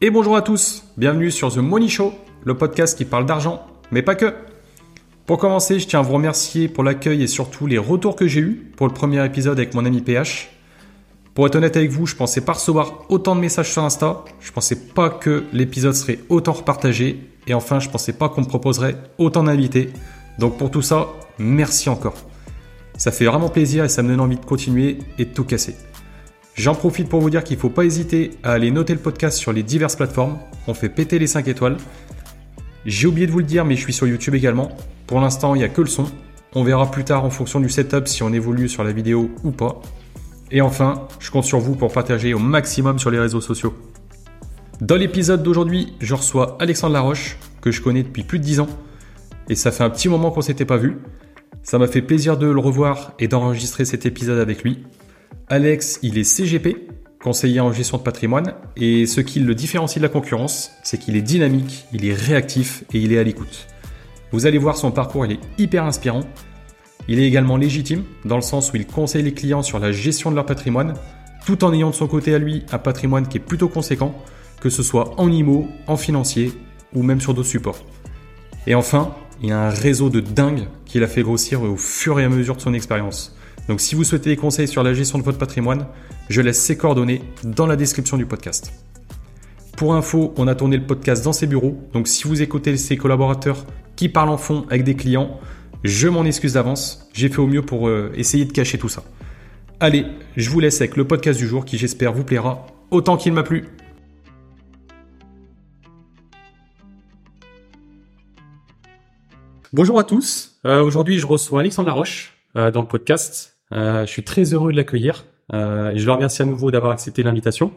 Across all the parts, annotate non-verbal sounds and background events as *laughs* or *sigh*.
Et bonjour à tous, bienvenue sur The Money Show, le podcast qui parle d'argent, mais pas que. Pour commencer, je tiens à vous remercier pour l'accueil et surtout les retours que j'ai eus pour le premier épisode avec mon ami PH. Pour être honnête avec vous, je pensais pas recevoir autant de messages sur Insta, je pensais pas que l'épisode serait autant repartagé, et enfin, je pensais pas qu'on me proposerait autant d'invités. Donc pour tout ça, merci encore. Ça fait vraiment plaisir et ça me donne envie de continuer et de tout casser. J'en profite pour vous dire qu'il ne faut pas hésiter à aller noter le podcast sur les diverses plateformes. On fait péter les 5 étoiles. J'ai oublié de vous le dire, mais je suis sur YouTube également. Pour l'instant, il n'y a que le son. On verra plus tard en fonction du setup si on évolue sur la vidéo ou pas. Et enfin, je compte sur vous pour partager au maximum sur les réseaux sociaux. Dans l'épisode d'aujourd'hui, je reçois Alexandre Laroche, que je connais depuis plus de 10 ans. Et ça fait un petit moment qu'on s'était pas vu. Ça m'a fait plaisir de le revoir et d'enregistrer cet épisode avec lui. Alex, il est CGP, conseiller en gestion de patrimoine, et ce qui le différencie de la concurrence, c'est qu'il est dynamique, il est réactif et il est à l'écoute. Vous allez voir son parcours, il est hyper inspirant. Il est également légitime, dans le sens où il conseille les clients sur la gestion de leur patrimoine, tout en ayant de son côté à lui un patrimoine qui est plutôt conséquent, que ce soit en IMO, en financier ou même sur d'autres supports. Et enfin, il y a un réseau de dingue qu'il a fait grossir au fur et à mesure de son expérience. Donc si vous souhaitez des conseils sur la gestion de votre patrimoine, je laisse ses coordonnées dans la description du podcast. Pour info, on a tourné le podcast dans ses bureaux, donc si vous écoutez ses collaborateurs qui parlent en fond avec des clients, je m'en excuse d'avance, j'ai fait au mieux pour euh, essayer de cacher tout ça. Allez, je vous laisse avec le podcast du jour qui j'espère vous plaira autant qu'il m'a plu. Bonjour à tous, euh, aujourd'hui je reçois Alexandre Laroche euh, dans le podcast. Euh, je suis très heureux de l'accueillir euh, et je le remercie à nouveau d'avoir accepté l'invitation.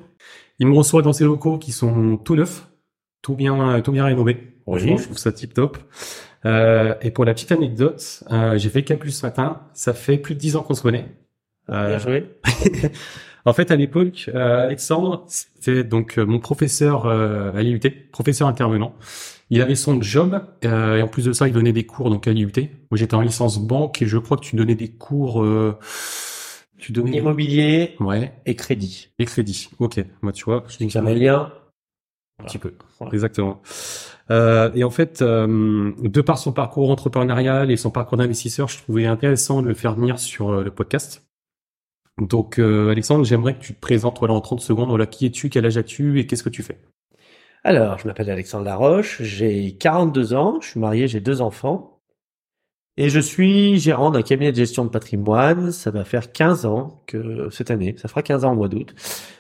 Il me reçoit dans ses locaux qui sont tout neufs, tout bien, tout bien rénovés. Franchement, je trouve ça tip top. Euh, et pour la petite anecdote, euh, j'ai fait Campus ce matin. Ça fait plus de dix ans qu'on se connaît. Bien joué. *laughs* en fait, à l'époque, euh, Alexandre, c'était donc euh, mon professeur euh, à l'IUT, professeur intervenant. Il avait son job euh, et en plus de ça, il donnait des cours donc à l'IUT. Moi, j'étais en licence banque et je crois que tu donnais des cours. Euh, tu donnais Immobilier ouais et crédit. et crédit. Ok, moi tu vois, Je dis que j'avais un lien. un petit peu. Voilà. Exactement. Euh, et en fait, euh, de par son parcours entrepreneurial et son parcours d'investisseur, je trouvais intéressant de le faire venir sur le podcast. Donc, euh, Alexandre, j'aimerais que tu te présentes voilà, en 30 secondes. Voilà, qui es-tu, quel âge as-tu et qu'est-ce que tu fais? Alors, je m'appelle Alexandre Laroche, j'ai 42 ans, je suis marié, j'ai deux enfants. Et je suis gérant d'un cabinet de gestion de patrimoine. Ça va faire 15 ans que cette année, ça fera 15 ans au mois d'août.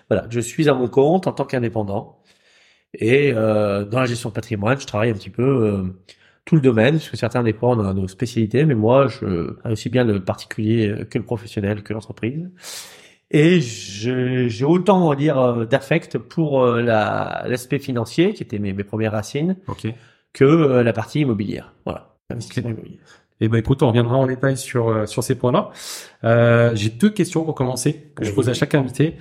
Voilà, je suis à mon compte en tant qu'indépendant. Et euh, dans la gestion de patrimoine, je travaille un petit peu euh, tout le domaine, parce que certains dépendent de nos spécialités, mais moi, je aussi bien le particulier que le professionnel, que l'entreprise. Et j'ai autant, on va dire, euh, d'affect pour euh, la- l'aspect financier, qui était mes, mes premières racines, Ok. que euh, la partie immobilière. Voilà, investissement immobilier. Eh ben, écoute, on reviendra en détail sur sur ces points-là. Euh, J'ai deux questions pour commencer que je pose à chaque invité.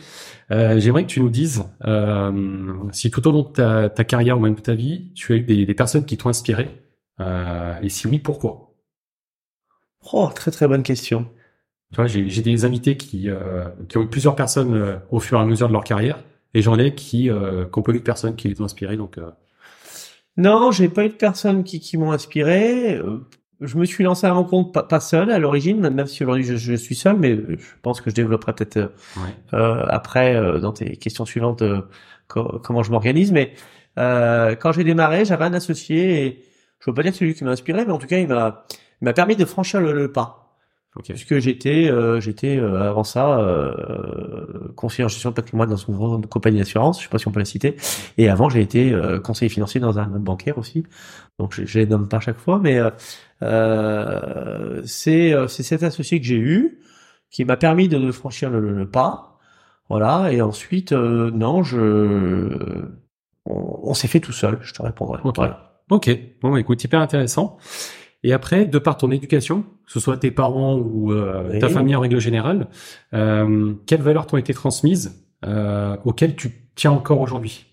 Euh, J'aimerais que tu nous dises euh, si tout au long de ta, ta carrière ou même de ta vie, tu as eu des, des personnes qui t'ont inspiré. Euh, et si oui, pourquoi? Oh, très très bonne question. Tu vois, j'ai j'ai des invités qui, euh, qui ont eu plusieurs personnes euh, au fur et à mesure de leur carrière, et j'en ai qui, euh, qui ont pas eu de personnes qui les ont inspirés. Donc, euh, Non, j'ai pas eu de personnes qui, qui m'ont inspiré. Euh, Je me suis lancé à mon compte pas, pas seul à l'origine, même si aujourd'hui je, je suis seul, mais je pense que je développerai peut-être euh, ouais. après euh, dans tes questions suivantes euh, co- comment je m'organise. Mais euh, quand j'ai démarré, j'avais un associé et je veux pas dire que c'est lui qui m'a inspiré, mais en tout cas il m'a il m'a permis de franchir le, le pas. Ok. Puisque j'étais euh, j'étais euh, avant ça euh, conseiller en gestion de patrimoine dans une grande compagnie d'assurance, je sais pas si on peut la citer. Et avant j'ai été euh, conseiller financier dans un bancaire aussi. Donc je, je les nomme pas à chaque fois, mais euh, euh, c'est c'est cet associé que j'ai eu qui m'a permis de, de franchir le, le- pas. Voilà. Et ensuite euh, non je on, on s'est fait tout seul. Je te répondrai. Ok. Voilà. Ok. Bon, bah, écoute, hyper intéressant. Et après, de par ton éducation, que ce soit tes parents ou euh, ta famille en règle générale, euh, quelles valeurs t'ont été transmises euh, auxquelles tu tiens encore aujourd'hui?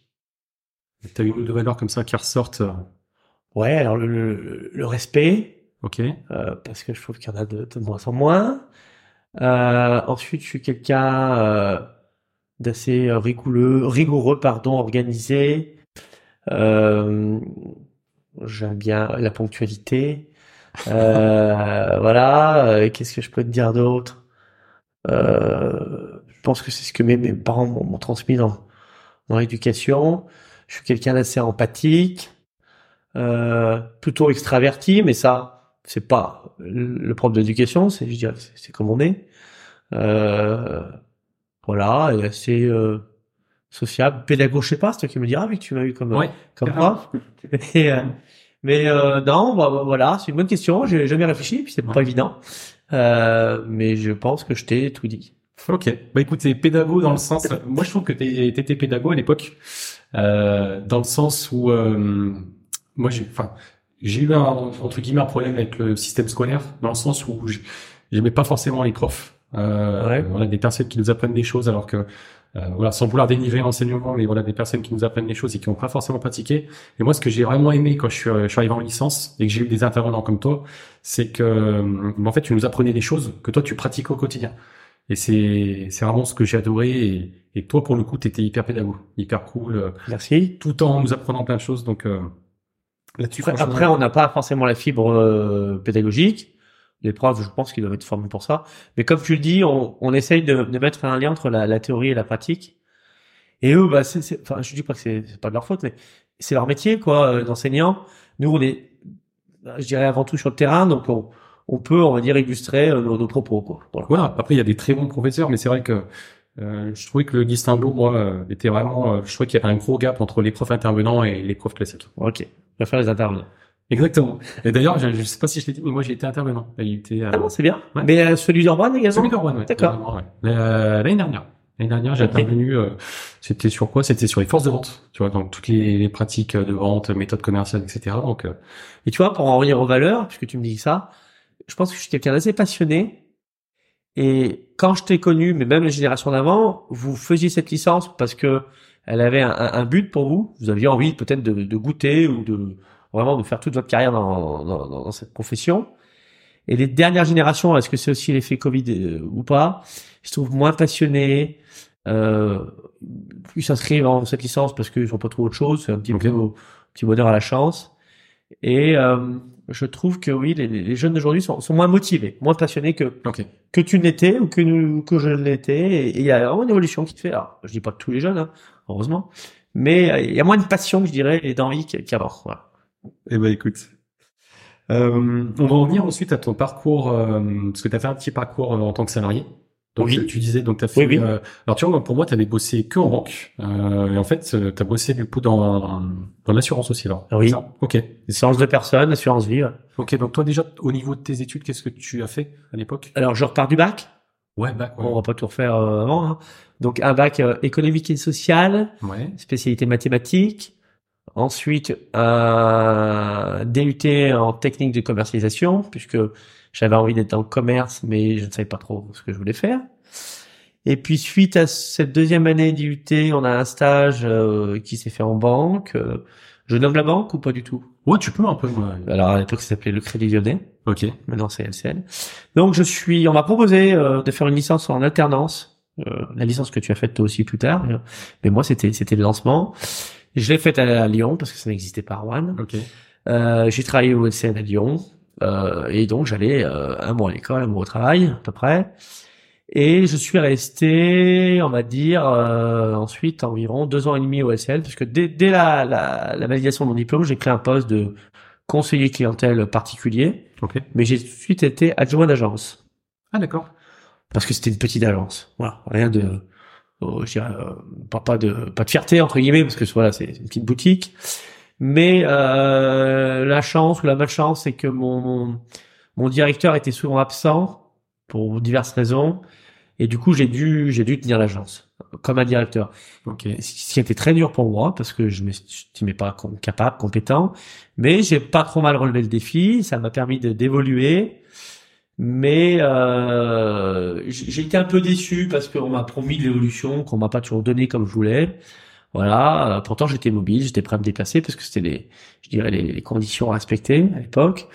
T'as une ou deux valeurs comme ça qui ressortent. Ouais. Alors le, le, le respect. Ok. parce que je trouve qu'il y en a de, de moins en moins. Ensuite, je suis quelqu'un d'assez rigoureux, rigoureux, pardon, organisé, j'aime bien la ponctualité. Euh, voilà. Euh, Qu'est-ce que je peux te dire d'autre? Euh, Je pense que c'est ce que mes, mes parents m'ont transmis dans, dans l'éducation. Je suis quelqu'un d'assez empathique, euh, plutôt extraverti, mais ça, c'est pas le propre de l'éducation. C'est, je dirais, c'est comme on est. Euh, voilà, et assez euh, sociable, pédagogue, je sais pas, c'est toi qui me diras, mais que tu m'as eu comme Ouais. comme prof. Et, *laughs* mais euh, non, bah, bah, voilà, c'est une bonne question. J'ai jamais réfléchi, puis c'est pas évident. Euh, mais je pense que je t'ai tout dit. Ok. Bah écoute, c'est pédago dans le sens. moi, je trouve que t'es- t'étais pédago à l'époque, euh, dans le sens où moi, j'ai, enfin, j'ai eu un entre guillemets un problème avec le système scolaire, dans le sens où j'aimais pas forcément les profs. Euh, Ouais. Voilà, des personnes qui nous apprennent des choses, alors que voilà, sans vouloir dénigrer l'enseignement, mais voilà, des personnes qui nous apprennent des choses et qui n'ont pas forcément pratiqué. Et moi, ce que j'ai vraiment aimé quand je suis, je suis arrivé en licence et que j'ai eu des intervenants comme toi, c'est que, euh, en fait, tu nous apprenais des choses que toi, tu pratiques au quotidien. Et c'est, c'est vraiment ce que j'ai adoré. Et, et toi, pour le coup, t'étais hyper pédago, hyper cool, euh, Merci. tout en nous apprenant plein de choses. Donc, euh, là-dessus, Après, franchement- après, on n'a pas forcément la fibre euh, pédagogique. Les profs, je pense qu'ils doivent être formés pour ça. Mais comme tu le dis, on, on essaye de, de mettre un lien entre la, la théorie et la pratique. Et eux, bah, c'est, c'est- enfin, je dis pas que c'est, c'est pas de leur faute, mais c'est leur métier, quoi, euh, d'enseignant. Nous, on est, je dirais avant tout sur le terrain, donc on, on peut, on va dire, illustrer euh, nos, nos propos, quoi. Voilà. Voilà. Après, il y a des très bons professeurs, mais c'est vrai que euh, je trouvais que le distinguo, moi, euh, était vraiment. euh, je trouvais qu'il y avait un gros gap entre les profs intervenants et les profs classiques. Ok. Je vais faire les intervenants. Exactement. Et d'ailleurs, je, je sais pas si je l'ai dit, mais moi, j'ai été intervenant. Il était euh, Ah bon, c'est bien. Ouais. Mais euh, celui d'Orban également. celui d'Orwan, ouais. D'accord. Ouais. Euh, L'année dernière. L'année dernière, j'ai Ok. intervenu. euh, c'était sur quoi? C'était sur les forces de vente. Tu vois, donc toutes les, les pratiques de vente, méthodes commerciales, etc. Donc, euh, Et tu vois, pour en revenir aux valeurs, puisque tu me dis ça, je pense que je suis quelqu'un d'assez passionné. Et quand je t'ai connu, mais même les générations d'avant, vous faisiez cette licence parce que elle avait un, un- un but pour vous. Vous aviez envie peut-être de, de goûter ou de vraiment de faire toute votre carrière dans, dans, dans cette profession. Et les dernières générations, est-ce que c'est aussi l'effet Covid euh, ou pas? Je trouve moins passionnés, euh, plus s'inscrivent dans cette licence parce qu'ils n'ont pas trop autre chose. C'est un petit peu un petit bonheur à la chance. Et euh, je trouve que oui, les, les jeunes d'aujourd'hui sont, sont moins motivés, moins passionnés que que tu n'étais ou que nous, que je l'étais. Et il y a vraiment une évolution qui te fait. Alors, je dis pas que tous les jeunes, hein, heureusement, mais euh, il y a moins de passion, je dirais, et d'envie qu'- qu'avant. Voilà. Eh ben, écoute. Euh, on va revenir ensuite à ton parcours, euh, parce que tu as fait un petit parcours euh, en tant que salarié. Donc, Oui. tu- disais, donc, tu as fait. Oui, oui. euh, alors, tu vois, pour moi, tu avais bossé que en banque. Euh, et en fait, tu as bossé du coup dans, dans l'assurance aussi, alors. Oui. Ça Ok. Séance de personnes, assurance vie. ouais. Ok, donc toi, déjà, au niveau de tes études, qu'est-ce que tu as fait à l'époque? Alors, je repars du bac. Ouais, bac, On va pas tout refaire euh, avant. hein. Donc, un bac euh, économique et social, Ouais. spécialité mathématiques. Ensuite, un DUT en technique de commercialisation, puisque j'avais envie d'être dans le commerce, mais je ne savais pas trop ce que je voulais faire. Et puis, suite à cette deuxième année d'IUT, on a un stage euh, qui s'est fait en banque. Euh, je nomme la banque ou pas du tout? Ouais, tu peux un peu. ouais. Alors, à l'époque, ça s'appelait le Crédit Lyonnais. Ok. Maintenant, c'est LCL. Donc, je suis, on m'a proposé euh, de faire une licence en alternance. Euh, la licence que tu as faite toi aussi plus tard. mais- Mais moi, c'était, c'était le lancement. Je l'ai faite à, à Lyon parce que ça n'existait pas à Rouen. Ok. Euh, j'ai travaillé au LCL à Lyon. Euh, et donc, j'allais euh, un mois à l'école, un mois au travail, à peu près. Et je suis resté, on va dire, euh, ensuite environ deux ans et demi au LCL, parce que dès, dès la, la, la validation de mon diplôme, j'ai pris un poste de conseiller clientèle particulier Ok. mais j'ai tout de suite été adjoint d'agence Ah, d'accord. parce que c'était une petite agence. Voilà, rien de, je dirais, euh, pas, pas de pas de fierté entre guillemets parce que voilà, c'est une petite boutique. Mais euh, la chance ou la malchance, c'est que mon, mon mon directeur était souvent absent pour diverses raisons et du coup j'ai dû j'ai dû tenir l'agence comme un directeur. Ok. Ce qui était très dur pour moi parce que je m'estimais pas capable, compétent, mais j'ai pas trop mal relevé le défi. Ça m'a permis de d'évoluer, mais euh, j'ai été un peu déçu parce qu'on m'a promis de l'évolution qu'on m'a pas toujours donné comme je voulais. Voilà. Euh, Pourtant j'étais mobile, j'étais prêt à me déplacer parce que c'était les, je dirais les, les conditions à respecter à l'époque.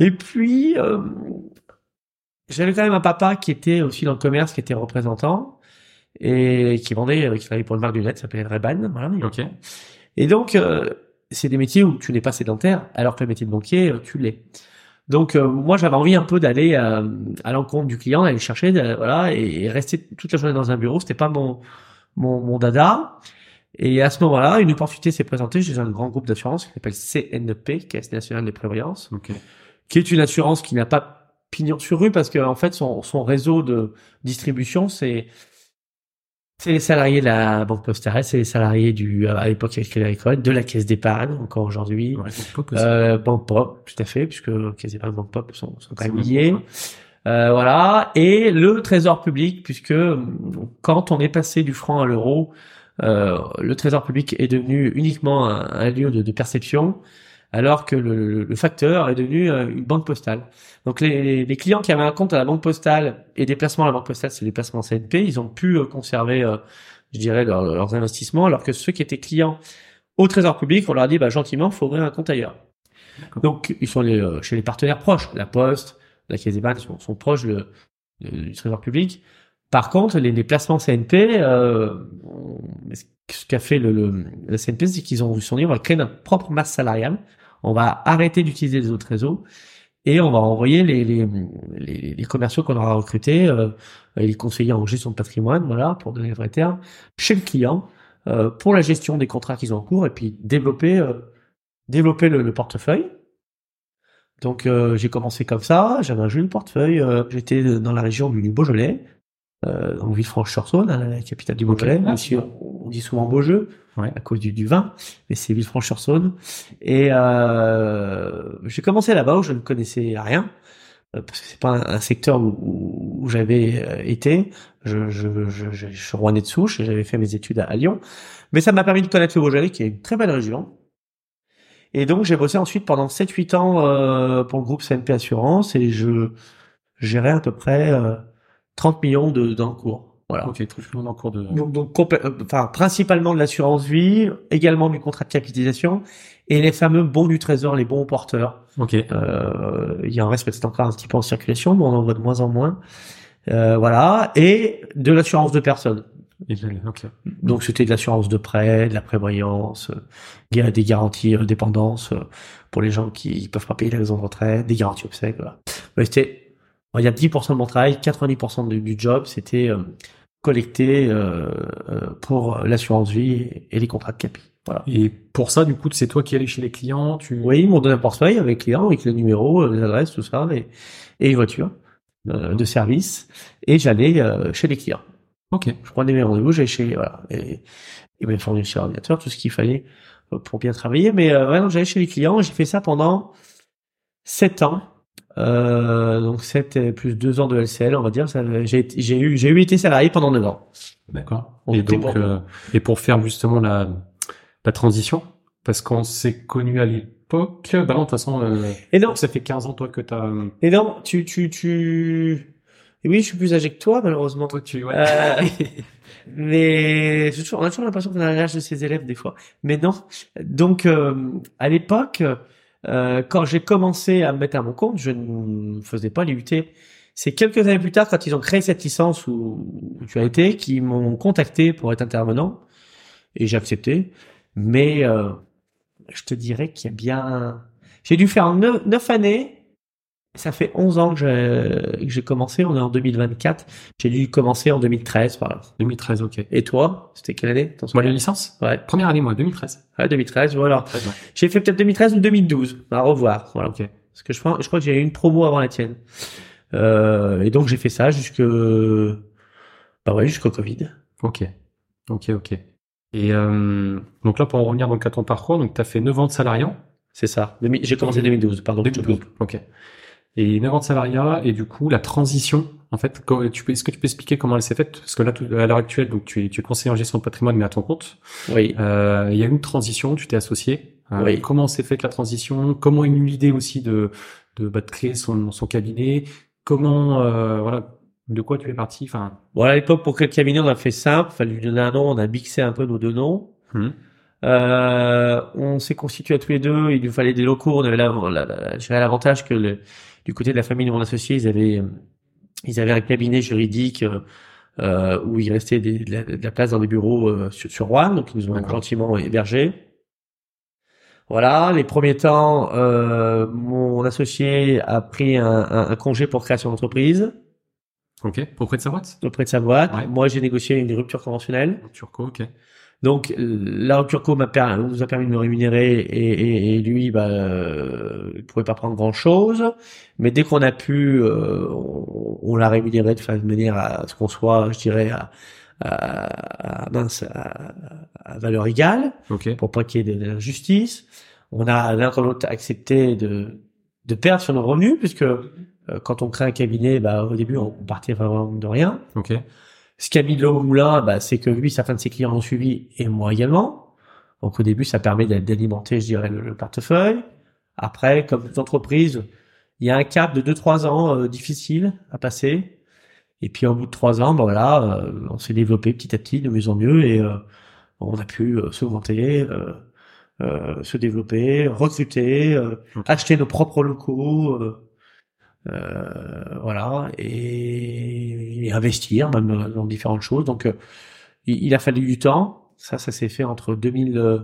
Et puis euh, j'avais quand même un papa qui était aussi dans le commerce, qui était représentant et qui vendait, qui travaillait pour une marque de lunettes, s'appelait Ray-Ban, voilà. Ok. Et donc, euh, c'est des métiers où tu n'es pas sédentaire, alors que le métier de banquier, euh, tu l'es. Donc, euh, moi, j'avais envie un peu d'aller euh, à l'encontre du client, d'aller chercher, voilà, et, et rester toute la journée dans un bureau. C'était pas mon, mon, mon dada. Et à ce moment-là, une opportunité s'est présentée chez un grand groupe d'assurance qui s'appelle CNP, Caisse nationale des prévoyances, Ok. qui est une assurance qui n'a pas pignon sur rue parce que en fait son, son réseau de distribution c'est c'est les salariés de la banque postale, c'est les salariés du à l'époque Crédit Agricole, de la caisse d'épargne encore aujourd'hui, Ouais, euh, banque pop tout à fait puisque caisse d'épargne banque pop sont, sont quand même liés. Euh, voilà. Et le trésor public puisque euh, quand on est passé du franc à l'euro euh, le trésor public est devenu uniquement un, un lieu de, de perception, alors que le, le- le facteur est devenu euh, une banque postale. Donc les, les clients qui avaient un compte à la banque postale et des placements à la banque postale, c'est des placements CNP, ils ont pu euh, conserver, euh, je dirais, leur- leurs investissements, alors que ceux qui étaient clients au trésor public, on leur a dit bah, gentiment, faut ouvrir un compte ailleurs. Donc ils sont euh, chez les partenaires proches, la Poste, la Caisse d'épargne sont, sont proches de- du trésor public. Par contre, les, les placements CNP, euh, ce qu'a fait le, le, le CNP, c'est qu'ils ont ils sont dit on va créer notre propre masse salariale, on va arrêter d'utiliser les autres réseaux et on va envoyer les, les, les, les commerciaux qu'on aura recrutés, euh, et les conseillers en gestion de patrimoine, voilà, pour donner le vrai terme, chez le client euh, pour la gestion des contrats qu'ils ont en cours et puis développer euh, développer le, le portefeuille. Donc euh, j'ai commencé comme ça, j'avais un joli portefeuille, euh, j'étais dans la région du Beaujolais, euh, en Villefranche-sur-Saône, hein, la capitale du Beaujolais, si on, dit souvent Beaujeu Ouais. à cause du, du vin, mais c'est Villefranche-sur-Saône. Et euh, j'ai commencé là-bas où je ne connaissais rien, euh, parce que c'est pas un, un secteur où, où- où j'avais euh, été. Je, je, je, je, je suis rouennais de souche, et j'avais fait mes études à, à Lyon, mais ça m'a permis de connaître le Beaujolais, qui est une très belle région. Et donc j'ai bossé ensuite pendant 7-8 ans euh, pour le groupe CNP Assurance et je gérais à peu près euh, 30 millions de d'encours. Voilà. Ok, tout le monde en cours de. Donc, donc euh, enfin, principalement de l'assurance vie, également du contrat de capitalisation et les fameux bons du trésor, les bons porteurs. Ok. Euh, il y en reste peut-être encore un petit peu en circulation, mais on en voit de moins en moins. Euh, voilà, et de l'assurance de personnes. Et je- Ok. Donc c'était de l'assurance de prêt, de la prévoyance, euh, des garanties euh, dépendance euh, pour les gens qui peuvent pas payer la maison de retraite, des garanties obsèques, voilà. C'était, on va dire 10% de mon travail, 90% du, du job, c'était euh, collecter euh, euh, pour l'assurance vie et, les contrats de capi. Voilà. Et pour ça, du coup, c'est toi qui allais chez les clients, tu. Oui, ils m'ont donné un portefeuille avec clients, avec le numéro, euh, les adresses, tout ça, et, et une voiture euh, de service, et j'allais chez les clients. Ok. Je prenais mes rendez-vous, j'allais chez voilà, et, et mes fournisseurs sur l'ordinateur, tout ce qu'il fallait pour bien travailler. Mais ouais, j'allais chez les clients, j'ai fait ça pendant sept ans. Euh, donc sept et plus deux ans de LCL, on va dire. J'ai eu j'ai eu été salarié pendant neuf ans. D'accord. Et donc, bon. euh, et pour faire justement la, la transition, parce qu'on s'est connus à l'époque, bah non, de toute façon, euh, Et non, ça fait 15 ans, toi, que t'as, et non, tu tu tu. Et oui, je suis plus âgé que toi, malheureusement. toi, tu, ouais. Euh, mais toujours, on a toujours l'impression qu'on a l'âge de ses élèves des fois. Mais non. Donc, euh, à l'époque, euh, quand j'ai commencé à me mettre à mon compte, je ne faisais pas l'IUT. C'est quelques années plus tard, quand ils ont créé cette licence où, tu as été, qui m'ont contacté pour être intervenant. Et j'ai accepté. Mais euh, je te dirais qu'il y a bien... J'ai dû faire neuf années. Ça fait 11 ans que j'ai commencé. On est en 2024. J'ai dû commencer en 2013, par là. 2013, ok. Et toi, c'était quelle année Moi, la licence? Ouais, Première année, moi, 2013. ouais, 2013, voilà. 13, ouais. J'ai fait peut-être 2013 ou 2012. À revoir, voilà. Ok. Parce que je, pense, je crois que j'ai eu une promo avant la tienne. Euh, et donc j'ai fait ça jusque, bah ouais, jusqu'au Covid. Ok. Ok, ok. Et, euh, donc là, pour en revenir donc à ton parcours, donc t'as fait 9 ans de salariat. C'est ça. J'ai commencé 2012, pardon. 2012. Ok. Et 9 ans de salariat, et du coup, la transition, en fait, quand- tu peux, est-ce que tu peux expliquer comment elle s'est faite? Parce que là, à l'heure actuelle, donc, tu es, tu es conseiller en gestion de patrimoine, mais à ton compte. Oui. Euh, il y a eu une transition, tu t'es associé. Euh, Oui. Comment s'est faite la transition? Comment est venue l'idée aussi de, de, bah, de créer son, son cabinet? Comment, euh, voilà, de quoi tu es parti? Enfin, Bon, à l'époque, pour créer le cabinet, on a fait simple. Fallait lui donner un nom. On a mixé un peu nos deux noms. hum, Euh, on s'est constitué à tous les deux. Il nous fallait des locaux. On avait la- la- la- je dirais l'avantage que le, du côté de la famille de mon associé, ils avaient, euh, ils avaient un cabinet juridique euh, euh, où il restait des- de, la, de la place dans des bureaux euh, sur, sur Rouen. Donc ils nous ont gentiment hébergés. Voilà, les premiers temps, euh, mon associé a pris un, un, un congé pour création d'entreprise Ok. Auprès de sa boîte? Auprès de sa boîte. Ouais. Moi, j'ai négocié une rupture conventionnelle. Turco, ok. Donc, la rupture co m'a nous a permis de me rémunérer et, et, et lui, bah, euh, il pouvait pas prendre grand chose. Mais dès qu'on a pu, euh, on, on l'a rémunéré de façon de manière à ce qu'on soit, je dirais, à, à, à- mince, à, à valeur égale Ok. pour pas qu'il y ait d'injustice. On a l'un comme l'autre accepté de, de perdre sur nos revenus puisque euh, quand on crée un cabinet, bah, au début, on partait vraiment de rien. Ok. Ce qui a mis de l'eau au moulin, bah, c'est que lui, certains de ses clients l'ont suivi et moi également. Donc au début, ça permet d'a- d'alimenter, je dirais, le, le portefeuille. Après, comme toute entreprise, il y a un cap de 2-3 ans euh, difficile à passer. Et puis au bout de 3 ans, bah, voilà, euh, on s'est développé petit à petit, de mieux en mieux, et euh, on a pu euh, s'augmenter, euh, euh, se développer, recruter, euh, Ok. acheter nos propres locaux. Euh, voilà. Et, et investir même dans différentes choses. Donc euh, il, il a fallu du temps. Ça ça s'est fait entre 2000 euh,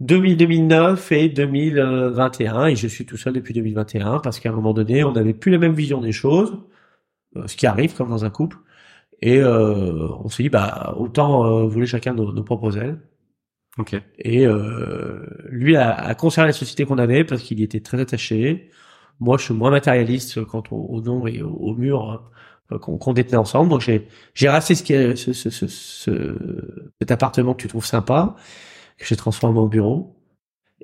2000 2009 et 2021 et je suis tout seul depuis 2021 parce qu'à un moment donné on n'avait plus la même vision des choses euh, ce qui arrive comme dans un couple. Et euh, on s'est dit bah autant euh, voler chacun nos, nos propres ailes. Ok. et euh, lui a, a conservé la société qu'on avait parce qu'il y était très attaché. Moi, je suis moins matérialiste quant au, au nom et au, au mur euh, qu'on détenait ensemble. Donc, j'ai j'ai racheté ce, qui est- ce, ce, ce, ce- cet appartement que tu trouves sympa, que j'ai transformé en bureau.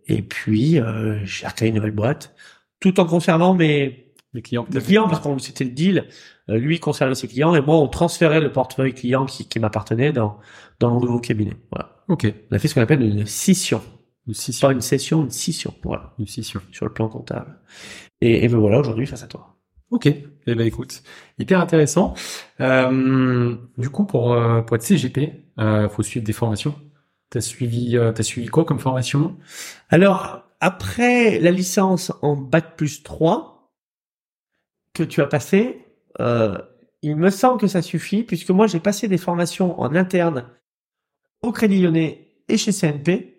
Et puis, euh, j'ai recréé une nouvelle boîte, tout en conservant mes, Les clients. mes clients, parce qu'on c'était le deal. Euh, lui conservait ses clients et moi, on transférait le portefeuille client qui, qui m'appartenait dans, dans mon nouveau cabinet. Voilà. Ok. On a fait ce qu'on appelle une scission. Une scission. Pas une session, une scission. Voilà. Une scission. Sur le plan comptable. Et, et me voilà aujourd'hui face à toi. Ok. Eh ben écoute, hyper intéressant. Euh, du coup, pour euh, pour être CGP, euh, faut suivre des formations. T'as suivi euh, t'as suivi quoi comme formation? Alors, après la licence en bac plus 3 que tu as passé, euh, il me semble que ça suffit puisque moi j'ai passé des formations en interne au Crédit Lyonnais et chez CNP,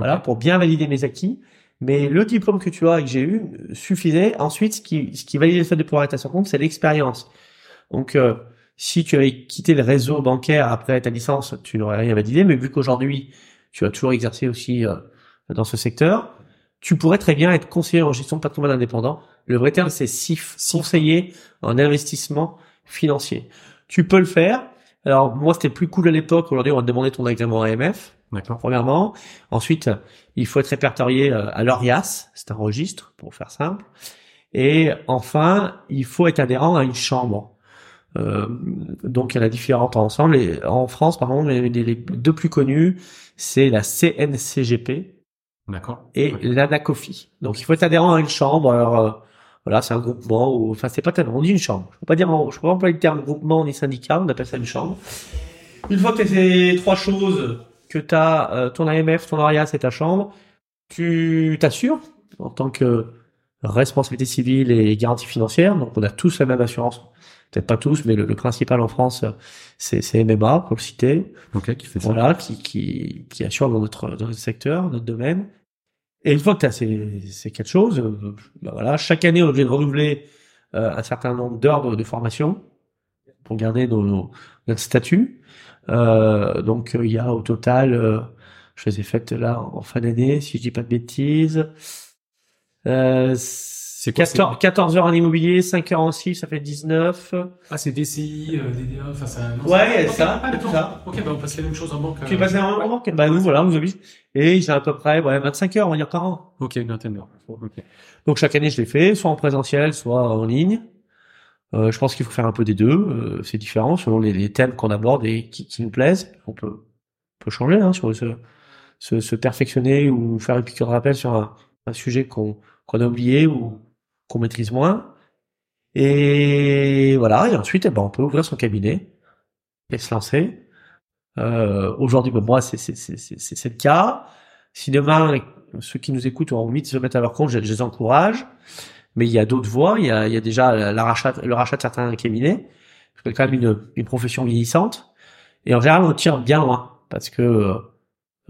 voilà, pour bien valider mes acquis. Mais le diplôme que tu as et que j'ai eu euh, suffisait. Ensuite, ce qui, ce qui valide le fait de pouvoir être à son compte, c'est l'expérience. Donc, euh, si tu avais quitté le réseau bancaire après ta licence, tu n'aurais rien validé. Mais vu qu'aujourd'hui, tu as toujours exercé aussi euh, dans ce secteur, tu pourrais très bien être conseiller en gestion de patrimoine indépendant. Le vrai terme, c'est CIF, conseiller en investissement financier. Tu peux le faire. Alors, moi, c'était plus cool à l'époque. Aujourd'hui, on va te demander ton agrément AMF. Premièrement. Ensuite, il faut être répertorié euh, à l'ORIAS, c'est un registre, pour faire simple. Et enfin, il faut être adhérent à une chambre. Euh, donc, il y en a différentes ensemble. Et en France, par exemple, les, deux plus connus, c'est la CNCGP et l'ANACOFI. Donc, il faut être adhérent à une chambre. Alors, euh, voilà, c'est un groupement ou, enfin, c'est pas tellement, on dit une chambre. Je peux pas dire, je peux pas employer le terme groupement ni syndicat, on appelle ça une chambre. Une fois que tu ces trois choses, que tu as ton AMF, ton ORIAS et ta chambre, tu t'assures en tant que responsabilité civile et garantie financière. Donc, on a tous la même assurance. Peut-être pas tous, mais le, le principal en France, c'est c'est MMA, pour le citer. Ok. Qui fait ça. Voilà, qui, qui, qui assure dans notre, dans notre secteur, notre domaine. Et une fois que tu as ces, ces quatre choses, euh, bah voilà, chaque année, on est obligé de renouveler euh, un certain nombre d'heures de, de formation pour garder nos, nos- notre statut. Euh, donc, euh, il y a au total, euh, je les ai faites là en fin d'année, si je dis pas de bêtises. Euh, C'est quoi, 14, 14 heures en immobilier, 5 heures en CIF, ça fait 19. Ah, c'est DCI, euh, DDA, enfin c'est un... Ouais, Ok. ça, Ah, d'accord. ça. Ok, bah on passe la même chose en banque. Tu euh, passes un moment Bah nous voilà, on nous oblige. Et j'ai à peu près ouais, 25 heures, on va dire par an. Ok, une vingtaine d'heures. Ok. Donc chaque année je l'ai fait, soit en présentiel, soit en ligne. Euh, je pense qu'il faut faire un peu des deux. Euh, c'est différent selon les, thèmes qu'on aborde et qui, qui nous plaisent. On peut, on peut changer hein, sur se, se, se perfectionner ou faire une piqûre de rappel sur un, un sujet qu'on qu'on a oublié ou qu'on maîtrise moins. Et voilà. Et ensuite, eh ben, on peut ouvrir son cabinet et se lancer. Euh, Aujourd'hui, ben, moi, c'est le cas. Si demain ceux qui nous écoutent ont envie de se mettre à leur compte, je les encourage. Mais il y a d'autres voies. Il y a, il y a déjà la, rachat, le rachat de certains cabinets. C'est quand même une, une profession vieillissante. Et en général, on tire bien loin parce que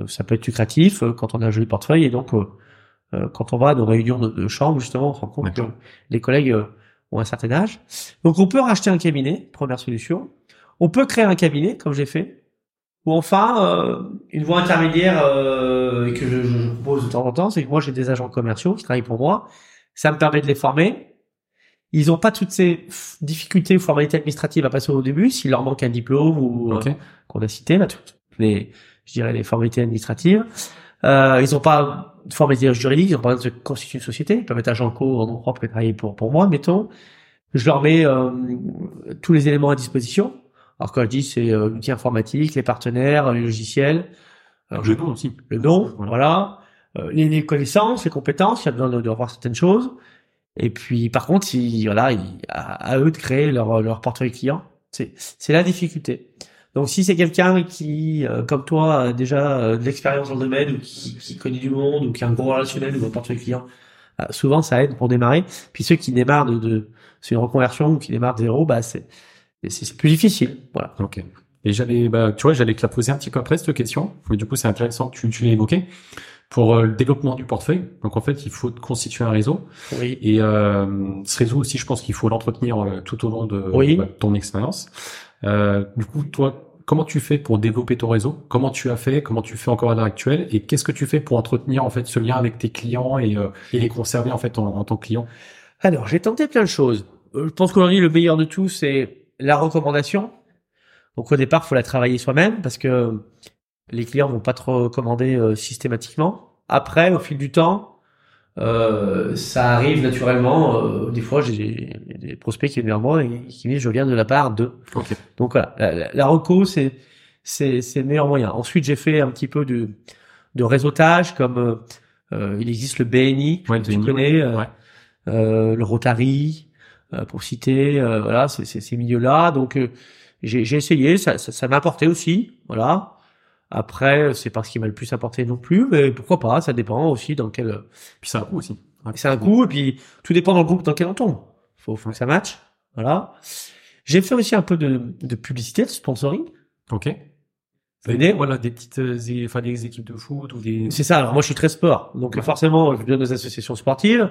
ça peut être lucratif quand on a un joli portefeuille et donc quand on va à nos réunions de, de chambre justement, on se rend compte que les collègues ont un certain âge. Donc on peut racheter un cabinet, première solution. On peut créer un cabinet, comme j'ai fait. Ou enfin, euh, une voie intermédiaire euh, que je, je, propose de temps en temps, c'est que moi j'ai des agents commerciaux qui travaillent pour moi. Ça me permet de les former. Ils n'ont pas toutes ces difficultés ou formalités administratives à passer au début, s'il leur manque un diplôme ou euh, qu'on a cité là, toutes les, je dirais les formalités administratives. Euh, ils n'ont pas de formalité juridique, ils n'ont pas besoin de constituer une société. Ils peuvent être agents co en nom propre et travailler pour, pour moi, mettons. Je leur mets euh, tous les éléments à disposition. Alors quand je dis c'est euh, l'outil informatique, les partenaires, les logiciels. Alors, le nom aussi. Le nom, voilà. Euh, les, les, connaissances, les compétences, il y a besoin de, de revoir certaines choses. Et puis par contre, si, voilà, il, à, eux de créer leur, leur portefeuille client. C'est, c'est la difficulté. Donc si c'est quelqu'un qui, euh, comme toi, a déjà euh, de l'expérience dans le domaine ou qui, qui, connaît du monde ou qui a un gros relationnel ou un portefeuille client, euh, souvent ça aide pour démarrer. Puis ceux qui démarrent de, de c'est une reconversion ou qui démarrent de zéro, bah c'est c'est plus difficile. Voilà. Ok. Et j'allais, bah, tu vois, j'allais te la poser un petit peu après cette question. Mais du coup, c'est intéressant que tu, tu l'aies évoqué pour euh, le développement du portefeuille. Donc en fait, il faut constituer un réseau. Oui. Et euh, ce réseau aussi, je pense qu'il faut l'entretenir tout au long de, oui. bah, ton expérience. Euh, du coup, toi, comment tu fais pour développer ton réseau? Comment tu as fait? Comment tu fais encore à l'heure actuelle? Et qu'est-ce que tu fais pour entretenir en fait ce lien avec tes clients et, euh, et les conserver en fait en, en tant que client? Alors, j'ai tenté plein de choses. Euh, je pense qu'aujourd'hui, le meilleur de tout, c'est la recommandation. Donc au départ, faut la travailler soi-même parce que les clients vont pas trop recommander euh, systématiquement. Après, au fil du temps, euh, ça arrive naturellement. Euh, des fois, j'ai des prospects qui viennent vers moi et qui me disent je viens de la part de. Okay. Donc voilà, la, la reco c'est c'est c'est le meilleur moyen. Ensuite, j'ai fait un petit peu de de réseautage comme euh, il existe le BNI, ouais, tu connais, ouais. le Rotary, pour citer, voilà, c'est ces milieux-là. Donc j'ai j'ai essayé, ça ça, ça m'a apporté aussi, voilà. Après, c'est pas ce qui m'a le plus apporté non plus, mais pourquoi pas, ça dépend aussi dans quel... Puis c'est un coût aussi. C'est un coût, et puis tout dépend dans le groupe dans lequel on tombe. Faut, faut que ça matche, voilà. J'ai fait aussi un peu de, de publicité, de sponsoring. Ok. Venez, voilà, des petites, euh, enfin des équipes de foot ou des. C'est ça. Alors moi, je suis très sport, donc ouais. forcément, je donne aux associations sportives.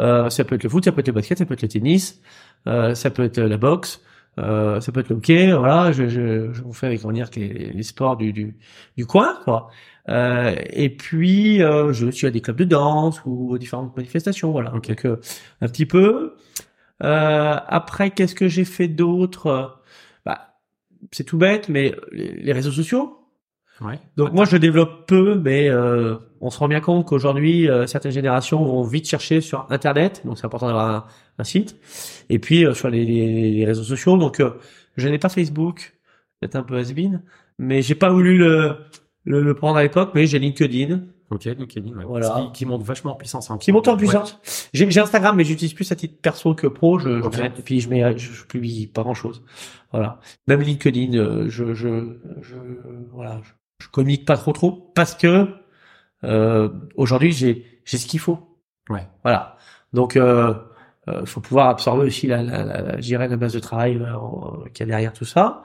Euh, ça peut être le foot, ça peut être le basket, ça peut être le tennis, euh, ça peut être la boxe. Euh, ça peut être le hockey, voilà, je, je, je vous fais dire les, les sports du, du, du coin, quoi. Euh, et puis euh, je suis à des clubs de danse ou aux différentes manifestations, voilà. Donc euh, un petit peu. Euh, après, qu'est-ce que j'ai fait d'autre? Bah, c'est tout bête, mais les, les réseaux sociaux. Ouais. Donc moi je développe peu, mais euh, on se rend bien compte qu'aujourd'hui euh, certaines générations vont vite chercher sur Internet, donc c'est important d'avoir un, un, site. Et puis euh, sur les, les, les, réseaux sociaux, donc euh, je n'ai pas Facebook, peut-être un peu has-been, mais j'ai pas voulu le, le, le prendre à l'époque, mais j'ai LinkedIn. Ok, LinkedIn, ouais. voilà. Qui, qui, monte vachement en puissance. Hein, qui monte en puissance. Ouais. J'ai Instagram, mais j'utilise plus à titre perso que pro. Je, okay. je et puis je mets, je, je, publie pas grand chose. Voilà. Même LinkedIn, euh, je, je, je, voilà. Je, je communique pas trop trop parce que euh, aujourd'hui j'ai j'ai ce qu'il faut. Ouais. Voilà. Donc euh, euh, faut pouvoir absorber aussi la la, la, la, la base de travail euh, qu'il y a derrière tout ça.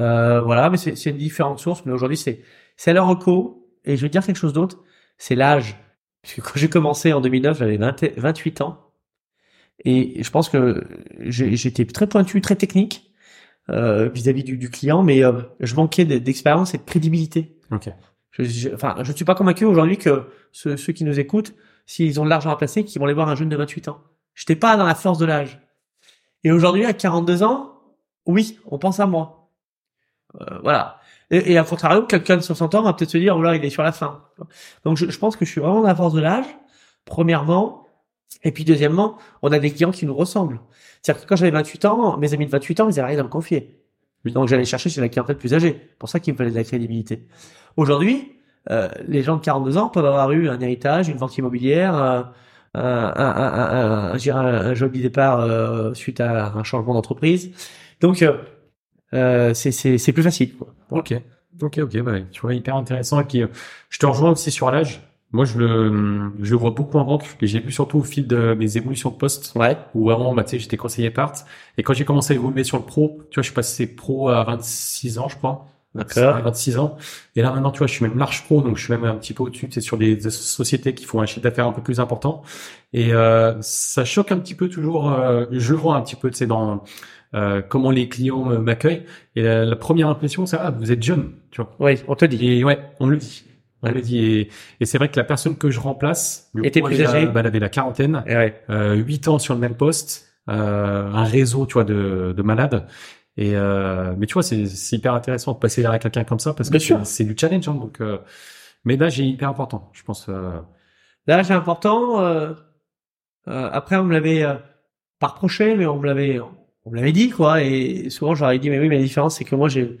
Euh, voilà, mais c'est c'est différentes sources. Mais aujourd'hui c'est c'est leur reco et je vais dire quelque chose d'autre. C'est l'âge. Parce que quand j'ai commencé en 2009, j'avais 28 ans et je pense que j'étais très pointu, très technique vis-à-vis -vis du, du, client, mais euh, je manquais d'expérience et de crédibilité. Ok. Je, je, enfin, je ne suis pas convaincu aujourd'hui que ceux, ceux, qui nous écoutent, s'ils ont de l'argent à placer, qu'ils vont aller voir un jeune de 28 ans. J'étais pas dans la force de l'âge. Et aujourd'hui, à 42 ans, oui, on pense à moi. Euh, voilà. Et, et à contrario, quelqu'un de 60 ans va peut-être se dire, oh là, il est sur la fin. Donc, je, je pense que je suis vraiment dans la force de l'âge. Premièrement, et puis deuxièmement, on a des clients qui nous ressemblent. C'est-à-dire que quand j'avais 28 ans, mes amis de 28 ans, ils n'avaient rien à me confier. Donc j'allais chercher chez la clientèle plus âgée. pour ça qu'il me fallait de la crédibilité. Aujourd'hui, euh, les gens de 42 ans peuvent avoir eu un héritage, une vente immobilière, euh, un, un, un, un, joli départ euh, suite à un changement d'entreprise. Donc euh, c'est plus facile. Quoi. Ok, ok, ok. Bah, tu vois, hyper intéressant. Et puis, je te rejoins aussi sur l'âge. Moi, je le, je le vois beaucoup en vente et j'ai vu surtout au fil de mes évolutions de poste. Ouais. Où avant, bah, tu sais, j'étais conseiller part. Et quand j'ai commencé à évoluer sur le pro, tu vois, je suis passé pro à 26 ans, je crois. D'accord. 26 ans. Et là maintenant, tu vois, je suis même large pro, donc je suis même un petit peu au-dessus. C'est sur des, des sociétés qui font un chiffre d'affaires un peu plus important. Et euh, ça choque un petit peu toujours. euh, je le vois un petit peu, tu sais, dans euh, comment les clients euh, m'accueillent. Et la, la première impression, c'est ah, vous êtes jeune, tu vois. Oui, on te dit. Et ouais, on me le dit. Et, et c'est vrai que la personne que je remplace, Était plus âgée bah, elle avait la quarantaine, Eh ouais. euh, 8 ans sur le même poste, euh, un réseau, tu vois, de, de malades. Et euh, mais tu vois, c'est hyper intéressant de passer derrière quelqu'un comme ça parce que c'est du challenge. Hein, donc, euh, mais là, j'ai hyper important, je pense. euh, Là, c'est important. euh, euh, après, on me l'avait euh, pas reproché, mais on me l'avait, on me l'avait dit, quoi. Et souvent, j'aurais dit, mais oui, mais la différence, c'est que moi, j'ai, euh,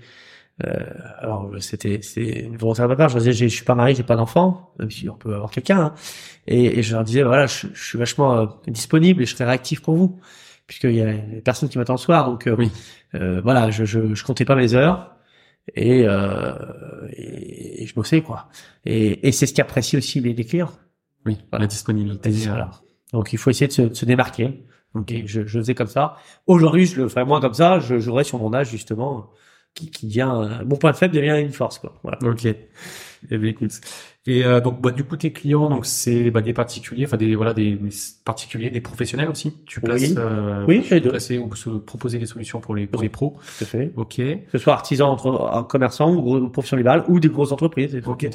alors, c'était, c'est une volonté de ma part. Je leur disais, je suis pas marié, j'ai pas d'enfant, même si on peut avoir quelqu'un. hein. Et, et je leur disais, voilà, je, je suis vachement euh, disponible et je serai réactif pour vous, puisqu'il y a des personnes qui m'attendent le soir. Donc, euh, Oui. euh, voilà, je, je, je comptais pas mes heures. Et, euh, et, et je bossais quoi. Et, et c'est ce qu'apprécient aussi les, les clients. oui, Voilà. la disponibilité. euh, Voilà. Donc il faut essayer de se, de se démarquer. Donc et je, je faisais comme ça. Aujourd'hui, je le ferais moins comme ça. Je jouerais sur mon âge justement, qui, qui devient euh, mon point faible devient une force quoi. Voilà. Ok. Eh bien, écoute. Et euh, donc, bah, du coup, tes clients, donc c'est bah, des particuliers, enfin des voilà des, des particuliers, des professionnels aussi. Tu places, Oui. euh, Oui, tu peux placer ou se- proposer des solutions pour les pour les pros. Tout à fait. Ok. Que ce soit artisan, entre, en commerçant ou profession libérale ou des grosses entreprises. Ok.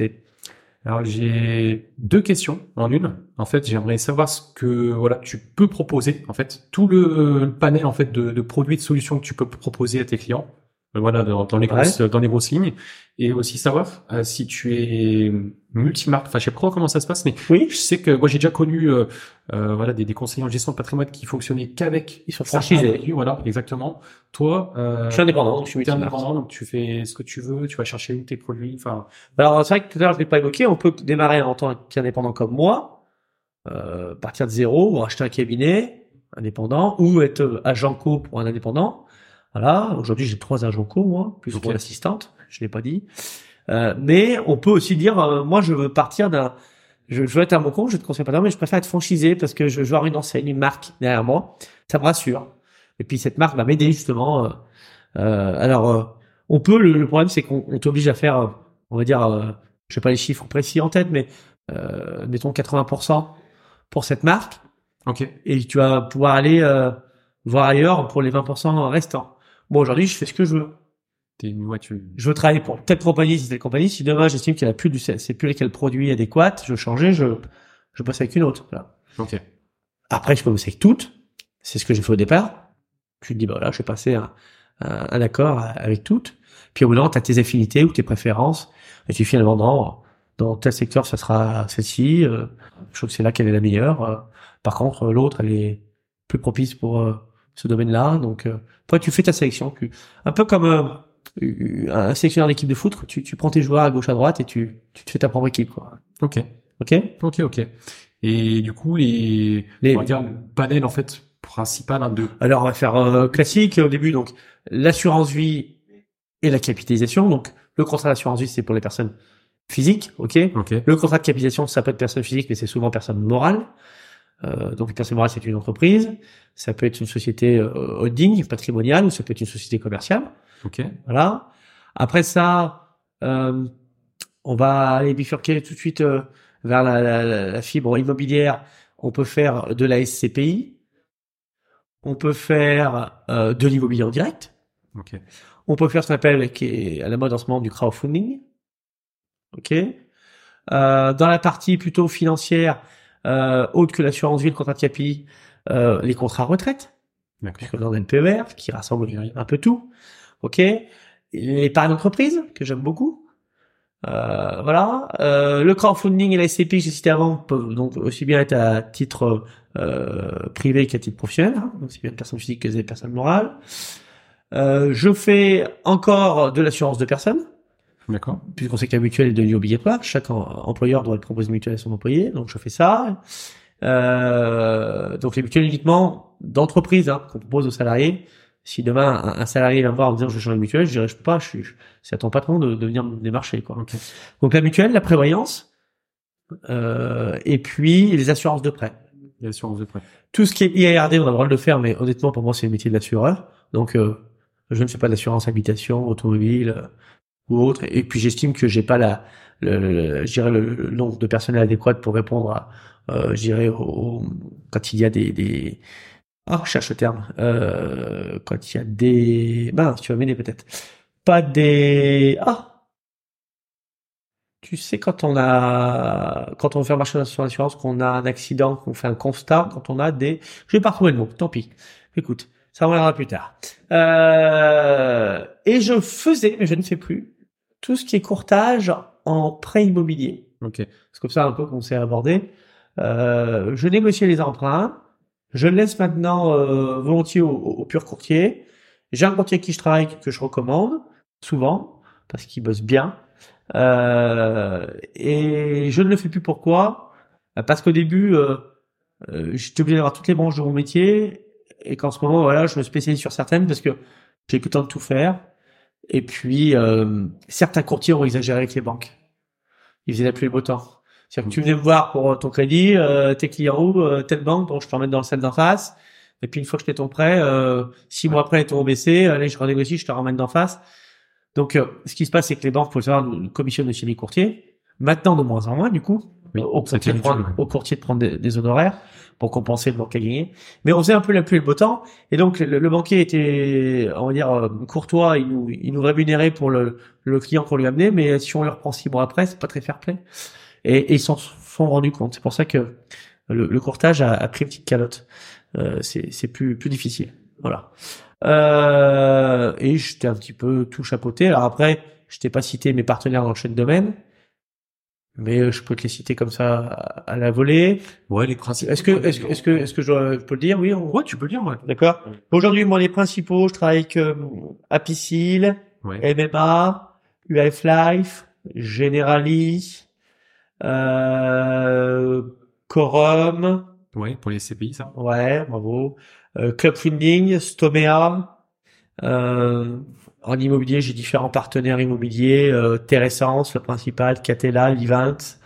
Alors j'ai deux questions en une. En fait, j'aimerais savoir ce que voilà tu peux proposer. En fait, tout le, le panel en fait de, de produits de solutions que tu peux proposer à tes clients. Euh, Voilà dans, dans les Ouais. grosses dans les grosses lignes. Et aussi savoir euh, si tu es multimarque. Enfin, je sais pas comment ça se passe, mais Oui. je sais que moi j'ai déjà connu euh, euh, voilà des, des conseillers en gestion de patrimoine qui fonctionnaient qu'avec Ils sont franchisés. Voilà, exactement. Toi, euh, Je suis indépendant, donc je suis indépendant, donc tu fais ce que tu veux. Tu vas chercher où tes produits. Enfin, Alors c'est vrai que tout à l'heure je l'ai pas évoqué, on peut démarrer en tant qu'indépendant comme moi, euh, partir de zéro, ou acheter un cabinet indépendant, ou être agent co pour un indépendant. Voilà, aujourd'hui j'ai trois agents co moi, plus Ok. mon assistante, je l'ai pas dit. Euh, mais on peut aussi dire, euh, moi je veux partir d'un, je, je veux être à mon compte, je te conseille pas mais je préfère être franchisé parce que je veux avoir une enseigne, une marque derrière moi, ça me rassure. Et puis cette marque va m'aider justement. euh, euh, alors euh, on peut, le, le problème c'est qu'on on t'oblige à faire, on va dire, euh, je sais pas les chiffres précis en tête, mais euh, mettons 80% pour cette marque, ok. et tu vas pouvoir aller euh, voir ailleurs pour les 20% restants. Bon, aujourd'hui, je fais ce que je veux. T'es, ouais, tu. Je veux travailler pour telle compagnie, si telle compagnie. Si demain, j'estime qu'il n'y a plus du, c'est plus quel produit adéquat, je veux changer, je, je bosse avec une autre. Voilà. Ok. Après, je peux bosser avec toutes. C'est ce que j'ai fait au départ. Tu te dis, bah voilà, je vais passer un, un, un accord avec toutes. Puis au bout d'un moment, tu as tes affinités ou tes préférences. Et tu finalement, dans, dans tel secteur, ça sera celle-ci. Euh, je trouve que c'est là qu'elle est la meilleure. Euh, par contre, l'autre, elle est plus propice pour euh, ce domaine-là. Donc, euh, toi, tu fais ta sélection. Tu, un peu comme euh, un sélectionneur d'équipe de foot. Tu, tu prends tes joueurs à gauche, à droite et tu, tu te fais ta propre équipe. Quoi. Ok. Ok? Ok, ok. Et du coup, les, Les- on va dire le panel en fait principal hein, de. Alors, on va faire euh, classique au début. Donc, l'assurance vie et la capitalisation. Donc, le contrat d'assurance vie, c'est pour les personnes physiques, ok? Ok. Le contrat de capitalisation, ça peut être personne physique, mais c'est souvent personne morale. Euh, donc, morale, c'est une entreprise. Ça peut être une société euh, holding, patrimoniale, ou ça peut être une société commerciale. Ok. Voilà. Après ça, euh, on va aller bifurquer tout de suite vers la, la- la- la fibre immobilière. On peut faire de la SCPI. On peut faire de l'immobilier en direct. Ok. On peut faire ce qu'on appelle, qui est à la mode en ce moment, du crowdfunding. Ok. Euh, dans la partie plutôt financière, euh, autre que l'assurance vie, le contrat de capi, euh, les contrats retraite puisque dans le PER, qui rassemble un peu tout. Ok. L'épargne d'entreprise, que j'aime beaucoup. Euh, voilà. Euh, le crowdfunding et la SCP que j'ai cité avant peuvent donc aussi bien être à titre euh, privé qu'à titre professionnel, hein, aussi bien de personnes physiques que des personnes morales. Euh, je fais encore de l'assurance de personnes, D'accord. puisqu'on sait que la mutuelle est devenue obligatoire. Chaque em- employeur doit proposer une mutuelle à son employé, donc je fais ça. Euh, donc les mutuelles uniquement d'entreprise hein, qu'on propose aux salariés. Si demain un, un salarié vient me voir en me disant je veux changer de mutuelle, je dirais je peux pas, je suis, c'est à ton patron de, de venir me démarcher quoi. Donc la mutuelle, la prévoyance, euh, et puis les assurances de prêt. Et l'assurance de prêt. Tout ce qui est IARD, on a le droit de le faire, mais honnêtement pour moi c'est le métier de l'assureur. Donc euh, je ne fais pas d'assurance habitation, automobile. Et puis j'estime que j'ai pas la, le, le, le, le nombre de personnel adéquat pour répondre à, euh, au, quand il y a des, des ah, je cherche le terme, euh, quand il y a des, ben, tu vas m'aider peut-être, pas des, ah, tu sais quand on a, quand on fait un marché sur l'assurance, qu'on a un accident, qu'on fait un constat, quand on a des, je vais pas retrouver le mot, tant pis. Écoute, ça reviendra plus tard. Euh, et je faisais, mais je ne fais plus, tout ce qui est courtage en prêt immobilier. Ok. C'est comme ça un peu qu'on s'est abordé. Euh, je négociais les emprunts. Je le laisse maintenant euh, volontiers au, au, pur courtier. J'ai un courtier qui je travaille que je recommande souvent parce qu'il bosse bien. Euh, et je ne le fais plus pourquoi? Parce qu'au début, euh, euh, j'étais obligé d'avoir toutes les branches de mon métier et qu'en ce moment, voilà, je me spécialise sur certaines parce que j'ai que le temps de tout faire. Et puis, euh, certains courtiers ont exagéré avec les banques. Ils faisaient la pluie le beau temps. C'est-à-dire que tu venais me voir pour ton crédit, euh, tes clients euh, telle banque, donc je en mettre dans le salle d'en face. Et puis une fois que je ton prêt, euh, six mois après, les taux ont baissé, allez, je renégocie, je te ramène d'en face. Donc, euh, ce qui se passe, c'est que les banques, pour savoir, nous commissionnent chez les courtiers. Maintenant, de moins en moins, du coup, Oui, au, courtier de prendre, habituel, au courtier de prendre des, des honoraires pour compenser le manque à gagner. Mais on faisait un peu la pluie et le beau temps. Et donc, le, le banquier était, on va dire, euh, courtois. Il nous, il nous rémunérait pour le, le client qu'on lui amenait. Mais si on le reprend six mois après, c'est pas très fair play. Et, et ils s'en sont rendus compte. C'est pour ça que le, le courtage a, a pris une petite calotte. Euh, c'est c'est plus, plus difficile. Voilà. Euh, et j'étais un petit peu tout chapeauté. Alors après, je t'ai pas cité mes partenaires dans chaque domaine, mais euh, je peux te les citer comme ça à la volée. Ouais, les principes. Est-ce que, est-ce que, est-ce que, est-ce que je peux le dire? Oui. on- Ouais, tu peux le dire, ouais. D'accord. Aujourd'hui, moi, les principaux, je travaille avec euh, Apicil, Ouais. MMA, UF Life, Generali, euh, Corum, Ouais, pour les CPI, ça. ouais, bravo, euh, Club Funding, Stomea. Euh, en immobilier, j'ai différents partenaires immobiliers, euh, Terrescence, le principal, Catella, Livent.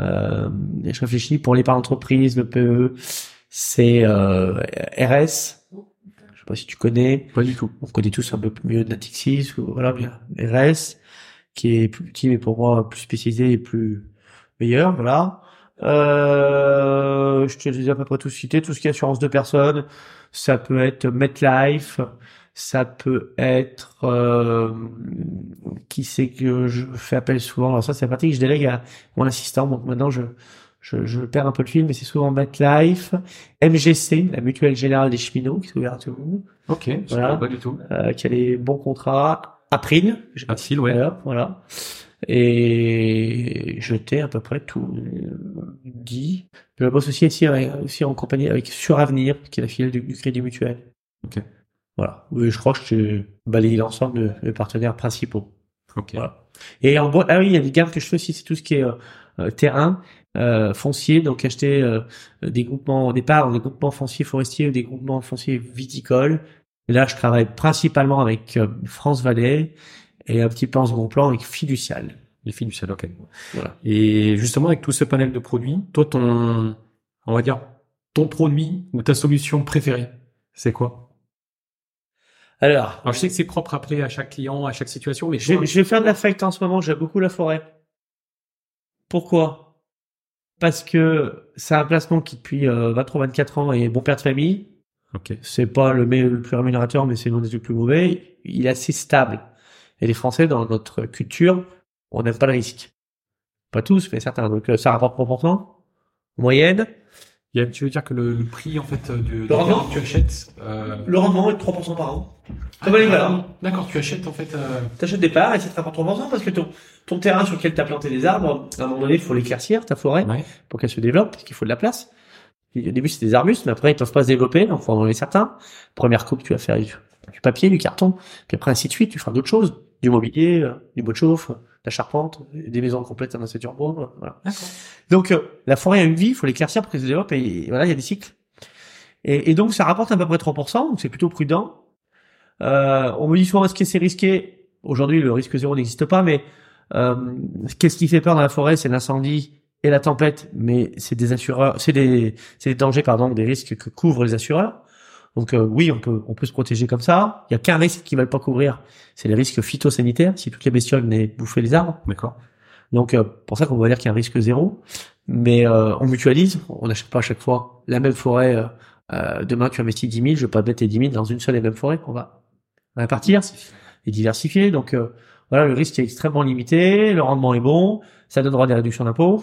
Euh, et je réfléchis pour les par entreprise, le PE, c'est euh, RS. Je sais pas si tu connais. Pas du tout. On connaît tous un peu mieux Natixis ou voilà, bien RS, qui est plus petit mais pour moi plus spécialisé et plus meilleur, voilà. Euh, je te les ai à peu près tous cités, tout ce qui est assurance de personnes, ça peut être MetLife, ça peut être euh, qui c'est que je fais appel souvent? Alors ça c'est la partie que je délègue à mon assistant, donc maintenant je je, je perds un peu le fil, mais c'est souvent MetLife, MGC, la Mutuelle Générale des Cheminots, qui est ouverte à tout le monde Ok, Voilà. pas du tout. euh, qui a des bons contrats. April, je ouais. voilà, voilà. Et je t'ai à peu près tout euh, dit. Je bosse aussi ici, aussi en compagnie avec Suravenir, qui est la filiale du, du Crédit Mutuel. Ok. Voilà. Oui, je crois que je t'ai balayé l'ensemble de mes partenaires principaux. Voilà. Et en bois, ah oui, il y a des gammes que je fais aussi, c'est tout ce qui est euh, euh, terrain, euh, foncier, donc acheter euh, des groupements, au départ, des groupements fonciers forestiers ou des groupements fonciers viticoles. Et là, je travaille principalement avec France Valais et un petit peu en second plan avec Fiducial. Les fiduciaires, ok. Voilà. Et justement, avec tout ce panel de produits, toi, ton, on va dire, ton produit ou ta solution préférée, c'est quoi? Alors, Alors, je sais que c'est propre après à chaque client, à chaque situation, mais je, je vais faire de l'affect en ce moment, j'aime beaucoup la forêt. Pourquoi? Parce que c'est un placement qui depuis euh, 23-24 ans est bon père de famille. Ok. c'est pas le, me- le plus rémunérateur, mais c'est l'un des plus mauvais. Il est assez stable. Et les Français, dans notre culture, on n'aime pas le risque. Pas tous, mais certains. Donc, euh, ça rapporte proportion. Moyenne. Il y a- tu veux dire que le, le prix, en fait, de, Le rendement que tu achètes, euh... Le rendement est de 3% par an. ah, Comme les valeurs. D'accord, tu achètes, en fait, euh... T'achètes des parts et ça te rapporte 3% parce que ton, ton terrain sur lequel t'as planté des arbres, à un moment donné, il faut l'éclaircir, ta forêt, ouais. pour qu'elle se développe, parce qu'il faut de la place. Au début, c'est des arbustes, mais après, ils peuvent pas se développer, donc faut en enlever certains. Première coupe, tu vas faire du, papier, du carton, puis après, ainsi de suite, tu feras d'autres choses. Du mobilier, euh, du bois de chauffe, de la charpente, des maisons complètes en acier bois, voilà. Donc, euh, la forêt a une vie, il faut l'éclaircir pour qu'elle se développe, et voilà, il y a des cycles. Et, et donc, ça rapporte à peu près 3%, donc c'est plutôt prudent. Euh, on me dit souvent, est-ce que c'est risqué? Aujourd'hui, le risque zéro n'existe pas, mais euh, qu'est-ce qui fait peur dans la forêt? C'est l'incendie et la tempête, mais c'est des assureurs, c'est des, c'est des dangers, pardon, des risques que couvrent les assureurs. Donc euh, oui, on peut on peut se protéger comme ça. Il y a qu'un risque qu'ils veulent pas couvrir, c'est les risques phytosanitaires. Si toutes les bestioles venaient bouffer les arbres. D'accord. Donc euh, pour ça qu'on va dire qu'il y a un risque zéro. Mais euh, on mutualise. On n'achète pas à chaque fois la même forêt. euh, demain tu investis 10 000, je vais pas mettre tes 10 000 dans une seule et même forêt. On va répartir et diversifier. Donc euh, voilà, le risque est extrêmement limité, le rendement est bon, ça donnera des réductions d'impôts,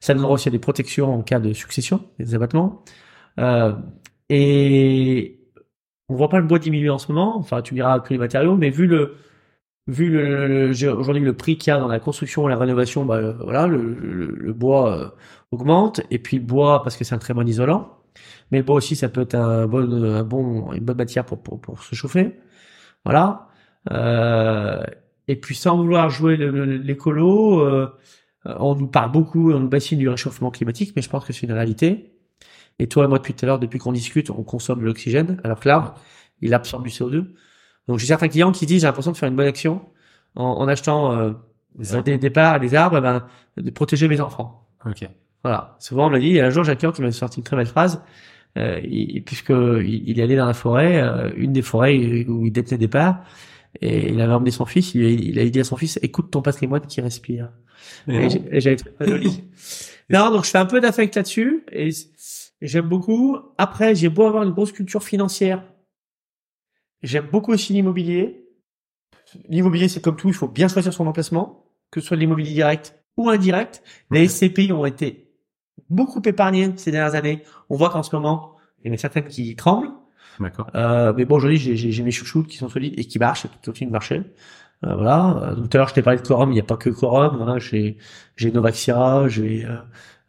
ça donnera aussi des protections en cas de succession, des abattements. Euh, et on voit pas le bois diminuer en ce moment. Enfin, tu diras que les matériaux, mais vu le vu le, le- aujourd'hui le prix qu'il y a dans la construction et la rénovation, bah euh, voilà, le, le- le bois euh, augmente et puis le bois parce que c'est un très bon isolant. Mais le bois aussi, ça peut être un bon, un bon, une bonne matière pour pour, pour se chauffer. Voilà. Euh, et puis sans vouloir jouer l'écolo, euh, on nous parle beaucoup, on nous bassine du réchauffement climatique, mais je pense que c'est une réalité. Et toi et moi depuis tout à l'heure, depuis qu'on discute, on consomme de l'oxygène, alors que l'arbre, il absorbe du CO2. Donc j'ai certains clients qui disent j'ai l'impression de faire une bonne action en, en achetant euh, des, des parts, des arbres, eh ben, de protéger mes enfants. Ok. Voilà. Souvent on me l'a dit. Et un jour j'ai un client qui m'a sorti une très belle phrase. Euh, il- puisque il, il est allé dans la forêt, euh, une des forêts où il détenait des parts, et il avait emmené son fils. Il, il a dit à son fils "Écoute ton patrimoine qui respire." Et j'avais trouvé ça joli. *laughs* non, donc je fais un peu d'affect là-dessus et j'aime beaucoup. Après, j'ai beau avoir une grosse culture financière, j'aime beaucoup aussi l'immobilier. L'immobilier, c'est comme tout, il faut bien choisir son emplacement, que ce soit de l'immobilier direct ou indirect. Les SCPI ont été beaucoup épargnés ces dernières années. On voit qu'en ce moment, il y en a certaines qui tremblent. D'accord. Euh, mais bon, aujourd'hui, j'ai- j'ai j'ai mes chouchoutes qui sont solides et qui marchent, et qui continuent de marcher. Euh, voilà. Euh, Donc tout à l'heure, je t'ai parlé de Quorum, il n'y a pas que Quorum. Voilà, j'ai j'ai Novaxira, j'ai euh,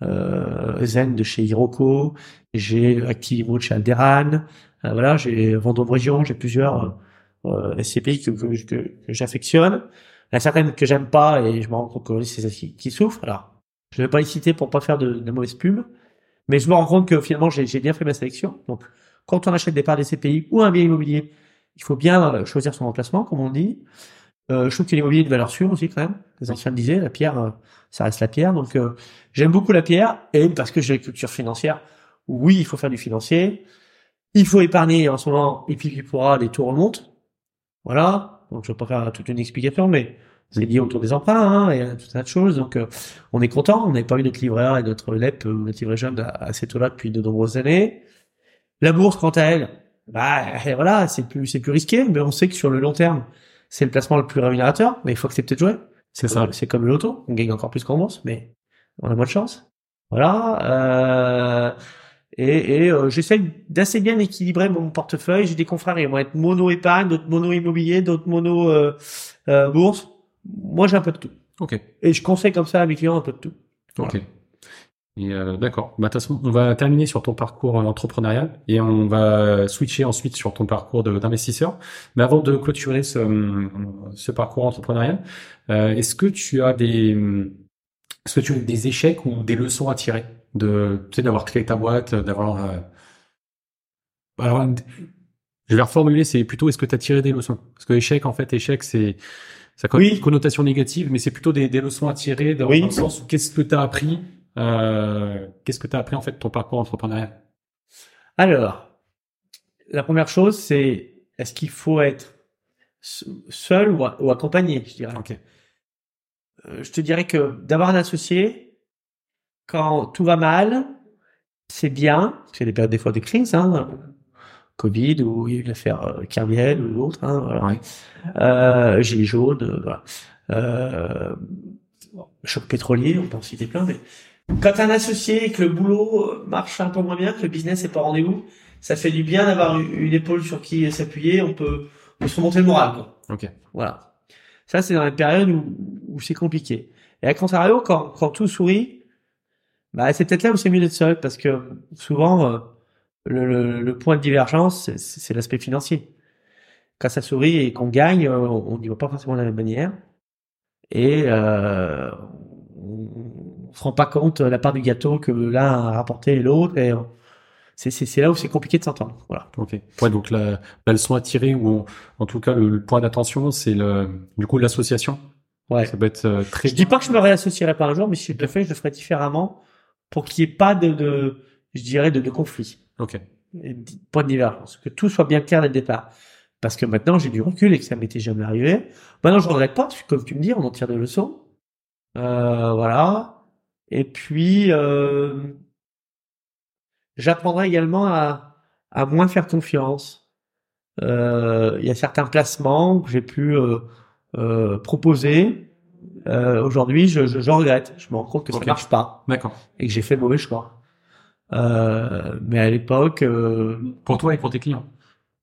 Zen de chez Hiroko, j'ai Activimo de chez Alderan. Euh, voilà, j'ai Vendôme Région, j'ai plusieurs euh, SCPI que, j'affectionne. Il y en a certaines que j'aime pas et je me rends compte que c'est celles qui, qui souffrent. Alors, je vais pas les citer pour pas faire de, de mauvaise pub, mais je me rends compte que finalement, j'ai bien fait ma sélection. Donc, quand on achète des parts des ou un bien immobilier, il faut bien euh, choisir son emplacement, comme on dit. Euh, je trouve que l'immobilier est de valeur sûre aussi quand même. Les anciens le disaient, la pierre, euh, ça reste la pierre. Donc euh, j'aime beaucoup la pierre et parce que j'ai une culture financière. Oui, il faut faire du financier. Il faut épargner en ce moment. Et puis il pourra les taux remontent. Voilà. Donc je vais pas faire toute une explication, mais c'est lié autour des emprunts hein, et à tout un tas de choses. Donc euh, on est content. On n'avait pas eu notre livret A et notre LEP, notre livret jaune à, à ces taux-là depuis de nombreuses années. La bourse, quant à elle, bah *laughs* voilà, c'est plus c'est plus risqué, mais on sait que sur le long terme, c'est le placement le plus rémunérateur, mais il faut accepter de jouer. C'est ça. C'est comme le loto, on gagne encore plus qu'en bourse, mais on a moins de chance. Voilà. Euh, et et euh, j'essaie d'assez bien équilibrer mon portefeuille. J'ai des confrères, ils vont être mono épargne, d'autres mono immobilier, d'autres mono euh, euh, bourse. Moi, j'ai un peu de tout. Ok. Et je conseille comme ça à mes clients un peu de tout. Ok. Et euh, d'accord. Bah, on va terminer sur ton parcours euh, entrepreneurial et on va switcher ensuite sur ton parcours d'investisseur. Mais avant de clôturer ce, ce parcours entrepreneurial, euh, est-ce que tu as des, est-ce que tu as des échecs ou des leçons à tirer de, tu sais, d'avoir créé ta boîte, d'avoir, euh, alors, je vais reformuler, c'est plutôt est-ce que tu as tiré des leçons? Parce que échec, en fait, échec, c'est, ça a Oui. une connotation négative, mais c'est plutôt des, des leçons à tirer dans, Oui. dans le sens où qu'est-ce que tu as appris, qu'est-ce que tu as appris en fait de ton parcours entrepreneurial? Alors, la première chose, c'est est-ce qu'il faut être se- seul ou, accompagné, je dirais? Euh, je te dirais que d'avoir un associé, quand tout va mal, c'est bien. parce qu'il y a des périodes des fois de crise, hein, Covid ou il y a eu l'affaire euh, Kerviel ou l'autre. Hein, voilà. Ouais. Euh, Gilets jaunes, euh, voilà. Euh, choc pétrolier, on peut en citer plein, mais quand t'as un associé et que le boulot marche un peu moins bien, que le business est pas rendez-vous, ça fait du bien d'avoir une une épaule sur qui s'appuyer, on peut, on peut se remonter le moral, quoi. Ok. Voilà. Ça, c'est dans les périodes où, où c'est compliqué. Et à contrario, quand, quand tout sourit, bah, c'est peut-être là où c'est mieux d'être seul, parce que souvent, euh, le, le, le point de divergence, c'est- l'aspect financier. Quand ça sourit et qu'on gagne, euh, on n'y va pas forcément de la même manière. Et euh, on ne se rend pas compte la part du gâteau que l'un a rapporté et l'autre. Et euh, c'est là où c'est compliqué de s'entendre. Voilà. Ok. Ouais, donc la, la leçon à tirer ou en, en tout cas le, le point d'attention, c'est le du coup l'association. Ouais. Ça peut être euh, très. Je dis pas que je me réassocierai pas un jour, mais si je le fais, je le ferai différemment pour qu'il n'y ait pas de, de je dirais, de, de conflit. Ok. et point de divergence, que tout soit bien clair dès le départ. Parce que maintenant, j'ai du recul et que ça m'était jamais arrivé. Maintenant, je regrette pas, parce que comme tu me dis, on en tire des leçons. Euh, voilà. Et puis, euh, j'apprendrai également à, à moins faire confiance. Euh, Il y a certains placements que j'ai pu euh, euh, proposer. Euh, Aujourd'hui, je, je, je regrette. Je me rends compte que Ok. ça marche pas D'accord. et que j'ai fait le mauvais choix. Euh, mais à l'époque, euh, Pour toi et pour tes clients?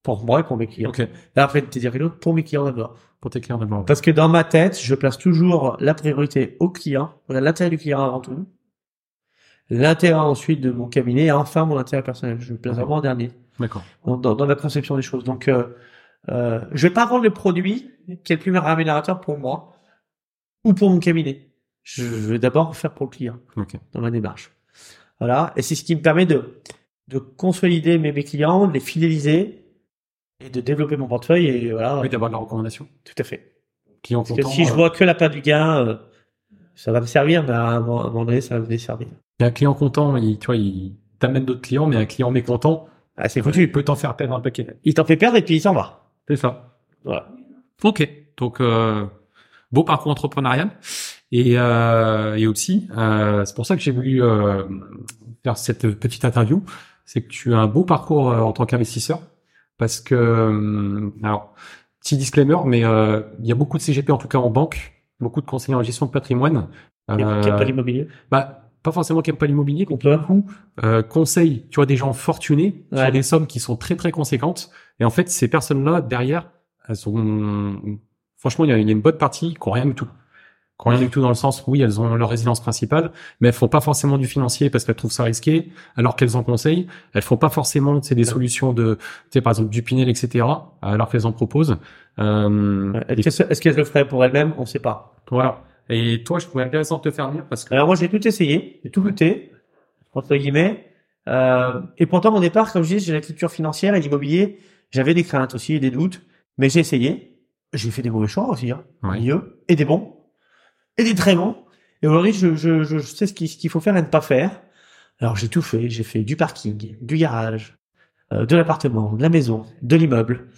pour moi et pour mes clients. Ok. Là, après, t'es dire pour mes clients d'abord. Pour tes clients d'abord. Parce que dans ma tête, je place toujours la priorité au client, l'intérêt du client avant tout, l'intérêt ensuite de mon cabinet et enfin mon intérêt personnel. Je le place vraiment en dernier D'accord. dans, dans, dans la conception des choses. Donc, euh, euh, je vais pas vendre le produit qui est le plus rémunérateur pour moi ou pour mon cabinet. Je vais d'abord faire pour le client Ok. dans ma démarche. Voilà. Et c'est ce qui me permet de, de consolider mes, mes clients, de les fidéliser et de développer mon portefeuille. Et voilà. Oui, d'avoir de la recommandation. Tout à fait. Client Parce que content. si je euh, vois que la part du gain, euh, ça va me servir, mais à un moment donné, ça va me desservir. Il y a un client content, il, tu vois, il t'amène d'autres clients, mais un client mécontent, Ah, c'est il foutu. peut t'en faire perdre un paquet. Il t'en fait perdre et puis il s'en va. C'est ça. Voilà. Ok. Donc, euh, beau parcours entrepreneurial. Et, euh, et aussi, euh, c'est pour ça que j'ai voulu faire cette petite interview. C'est que tu as un beau parcours en tant qu'investisseur. Parce que, euh, alors, petit disclaimer, mais euh, il y a beaucoup de CGP, en tout cas en banque, beaucoup de conseillers en gestion de patrimoine. Qui euh, qui a pas l'immobilier? bah, pas forcément qui n'aiment pas l'immobilier, qui On peut. euh, conseillent, tu vois, des gens fortunés Ouais. sur des sommes qui sont très très conséquentes. Et en fait, ces personnes-là derrière, elles sont, franchement, il y a, il y a une bonne partie qui ont rien du tout, qui ont rien du tout dans le sens, oui, elles ont leur résidence principale, mais elles font pas forcément du financier parce qu'elles trouvent ça risqué, alors qu'elles en conseillent. Elles font pas forcément, c'est des solutions de, tu sais, par exemple du Pinel, etc. Alors qu'elles en proposent. Euh. Est-ce que- est-ce qu'elle le ferait pour elle-même On sait pas. voilà. Et toi, je trouvais intéressant de te faire venir parce que Alors moi, j'ai tout essayé. J'ai tout goûté. Entre guillemets. Euh, et pourtant, mon départ, comme je dis, j'ai la culture financière et l'immobilier. J'avais des craintes aussi des doutes. Mais j'ai essayé. J'ai fait des mauvais choix aussi, hein. Ouais. Mieux. Et des bons. Et des très bons. Et aujourd'hui, je, je, je sais ce qu'il faut faire et ne pas faire. Alors, j'ai tout fait. J'ai fait du parking, du garage, euh, de l'appartement, de la maison, de l'immeuble.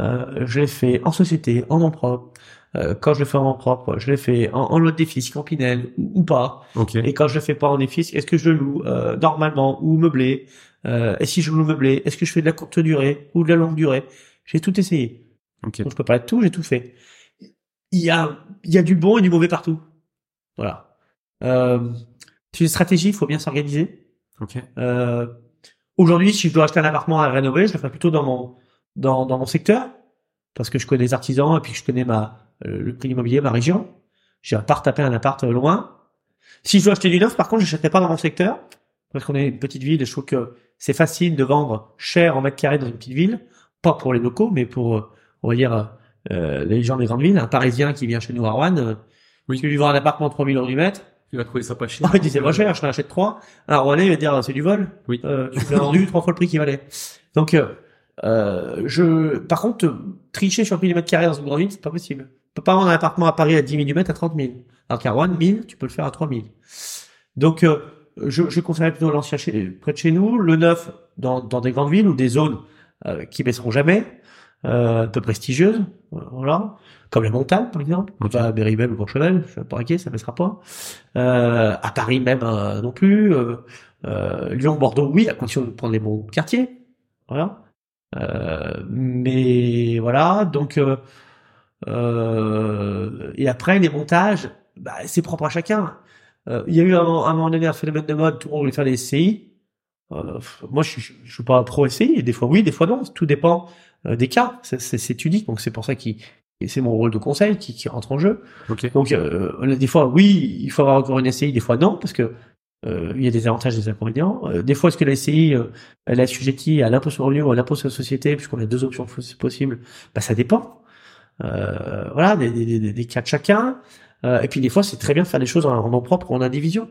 Euh, je l'ai fait en société, en nom propre. Euh, quand je le fais en nom propre, je l'ai fait en, en lot fiscs, en Pinel ou, ou pas. ok, Et quand je le fais pas en fiscs, est-ce que je loue euh, normalement ou meublé? Euh, Et si je loue meublé, est-ce que je fais de la courte durée ou de la longue durée? J'ai tout essayé. ok, Donc je peux pas être tout, j'ai tout fait. Il y a, il y a du bon et du mauvais partout. Voilà. Euh, c'est une stratégie, il faut bien s'organiser. ok, Euh, Aujourd'hui, si je dois acheter un appartement à rénover, je le ferai plutôt dans mon dans, dans mon secteur parce que je connais les artisans et puis que je connais ma euh, le prix immobilier, ma région. J'ai pas retaper un appart euh, loin. Si je dois acheter du neuf, par contre, j'achèterai pas dans mon secteur parce qu'on est une petite ville et je trouve que c'est facile de vendre cher en mètre carré dans une petite ville, pas pour les locaux, mais pour euh, on va dire euh, les gens des grandes villes. Un Parisien qui vient chez nous à Rouen, euh, Oui. tu lui vends un appartement 3000 euros du mètre, tu vas trouver ça pas cher. Oh, il disait pas cher, je t'en achète trois. Alors René il va dire c'est du vol. Oui. Euh, tu l'as vendu trois fois le prix qu'il valait. Donc euh, euh, je par contre tricher sur le prix du mètre carré dans une grande ville, c'est pas possible. Tu peux pas vendre un appartement à Paris à 10 000 du mètre à 30 000. Alors qu'à Rouen, 1000, tu peux le faire à 3 000. Donc euh, je, je conseillerais plutôt l'ancien près de chez nous, le neuf dans, dans des grandes villes ou des zones qui baisseront jamais, euh, un peu prestigieuses, voilà, comme les montagnes par exemple, Ok. pas à Berrybel ou Courchevel, je suis pas inquiet, ça baissera pas. Euh, à Paris même euh, non plus. Euh, euh, Lyon, Bordeaux, oui, à condition de prendre les bons quartiers. Voilà. Euh, mais voilà, donc euh, euh, et après les montages, bah, c'est propre à chacun. Euh, Il y a eu un, un moment donné un phénomène de mode, tout le monde voulait faire des SCI. Euh, moi, je, suis- je suis pas pro SCI. et Des fois oui, des fois non. Tout dépend des cas. C'est- C'est c'est unique, donc c'est pour ça que c'est mon rôle de conseil qui, qui rentre en jeu. Ok. Donc, euh, des fois, oui, il faut avoir encore une SCI, des fois non, parce que euh, il y a des avantages et des inconvénients. Euh, des fois, est-ce que la SCI, euh, elle est assujettie à l'impôt sur le revenu ou à l'impôt sur la société, puisqu'on a deux options possibles? Bah, Ça dépend. Euh, voilà, des, des, des, des cas de chacun. Euh, et puis, des fois, c'est très bien de faire des choses en, en nom propre ou en indivision.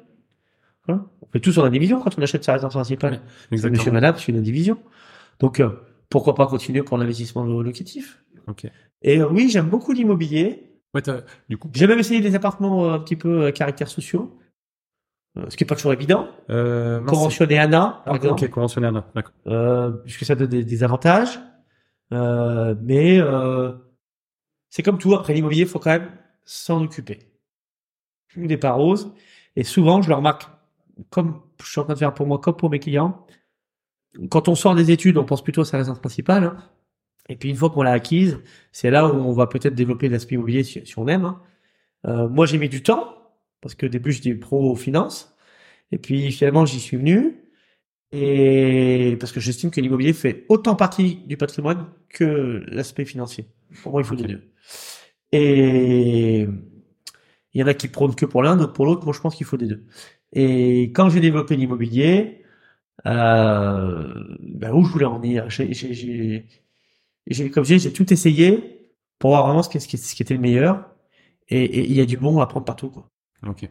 Voilà. On fait tous en indivision quand on achète sa résidence principale. Ouais, Monsieur, Exactement. madame, c'est une indivision. Donc, euh, pourquoi pas continuer pour l'investissement lo- locatif Ok. Et euh, oui, j'aime beaucoup l'immobilier. Ouais, du coup, J'ai même essayé des appartements euh, un petit peu à caractère sociaux. euh, ce qui est pas toujours évident. Euh, mince, Conventionner ANA, par Ah, exemple, ok, conventionnaire, là, d'accord. euh, puisque ça donne des, des avantages. Euh, mais euh, c'est comme tout, après l'immobilier, il faut quand même s'en occuper. N'est pas rose. Et souvent, je le remarque, comme je suis en train de faire pour moi, comme pour mes clients, quand on sort des études, on pense plutôt à sa résidence principale. hein. Et puis une fois qu'on l'a acquise, c'est là où on va peut-être développer l'aspect immobilier si, si on aime. hein. Euh, moi, j'ai mis du temps, parce que au début, j'étais pro finance. Et puis finalement, j'y suis venu. Et parce que j'estime que l'immobilier fait autant partie du patrimoine que l'aspect financier. Pour moi, il faut Ok. les deux. Et il y en a qui prônent que pour l'un, d'autres pour l'autre. Moi, je pense qu'il faut des deux. Et quand j'ai développé l'immobilier, euh, ben, où je voulais en venir, j'ai, comme je dis, j'ai tout essayé pour voir vraiment ce qui, ce était le meilleur. Et, il y a du bon à prendre partout, quoi. Ok.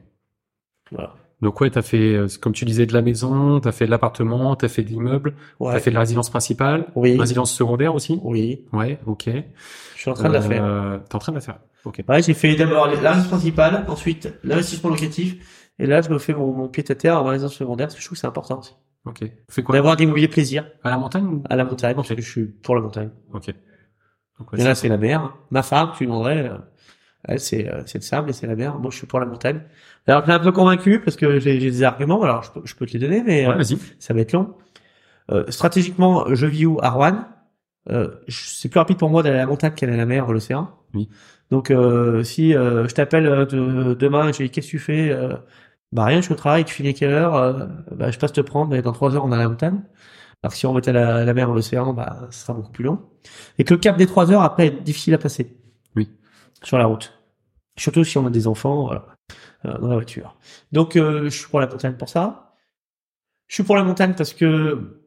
Voilà. Donc ouais, t'as fait, euh, comme tu disais, de la maison, t'as fait de l'appartement, t'as fait de l'immeuble, Ouais. t'as fait de la résidence principale, Oui. résidence secondaire aussi? Oui. Ouais, ok. Je suis en train de la faire. Euh, T'es en train de la faire. Ok. Ouais, j'ai fait d'abord la résidence principale, ensuite l'investissement locatif, et là je me fais mon, mon pied à terre en résidence secondaire, parce que je trouve que c'est important aussi. Ok. Fais quoi D'avoir des mobiliers plaisir À la montagne ou- à la montagne, parce que je suis pour la montagne. Ok. Donc, ouais, Et là c'est- la mer. Ma femme, tu demanderais, euh, elle c'est euh, c'est le sable et c'est la mer. Moi je suis pour la montagne. Alors je suis un peu convaincu parce que j'ai j'ai des arguments, alors je peux, je peux te les donner, mais Ouais, euh, ça va être long. Euh, stratégiquement, je vis où? À Rouen. Euh, c'est plus rapide pour moi d'aller à la montagne qu'aller à la mer ou l'océan. Oui. Donc, euh, si euh, je t'appelle euh, de- demain, dis qu'est-ce que tu fais euh, Bah rien, je suis au travail. Tu finis à quelle heure Euh, Bah je passe te prendre. Mais dans trois heures, on est à la montagne. Alors que si on mettait la, la mer ou l'océan, bah ce sera beaucoup plus long. Et que le cap des trois heures après est difficile à passer. Oui. Sur la route. Surtout si on a des enfants voilà, euh, dans la voiture. Donc, euh, je suis pour la montagne pour ça. Je suis pour la montagne parce que,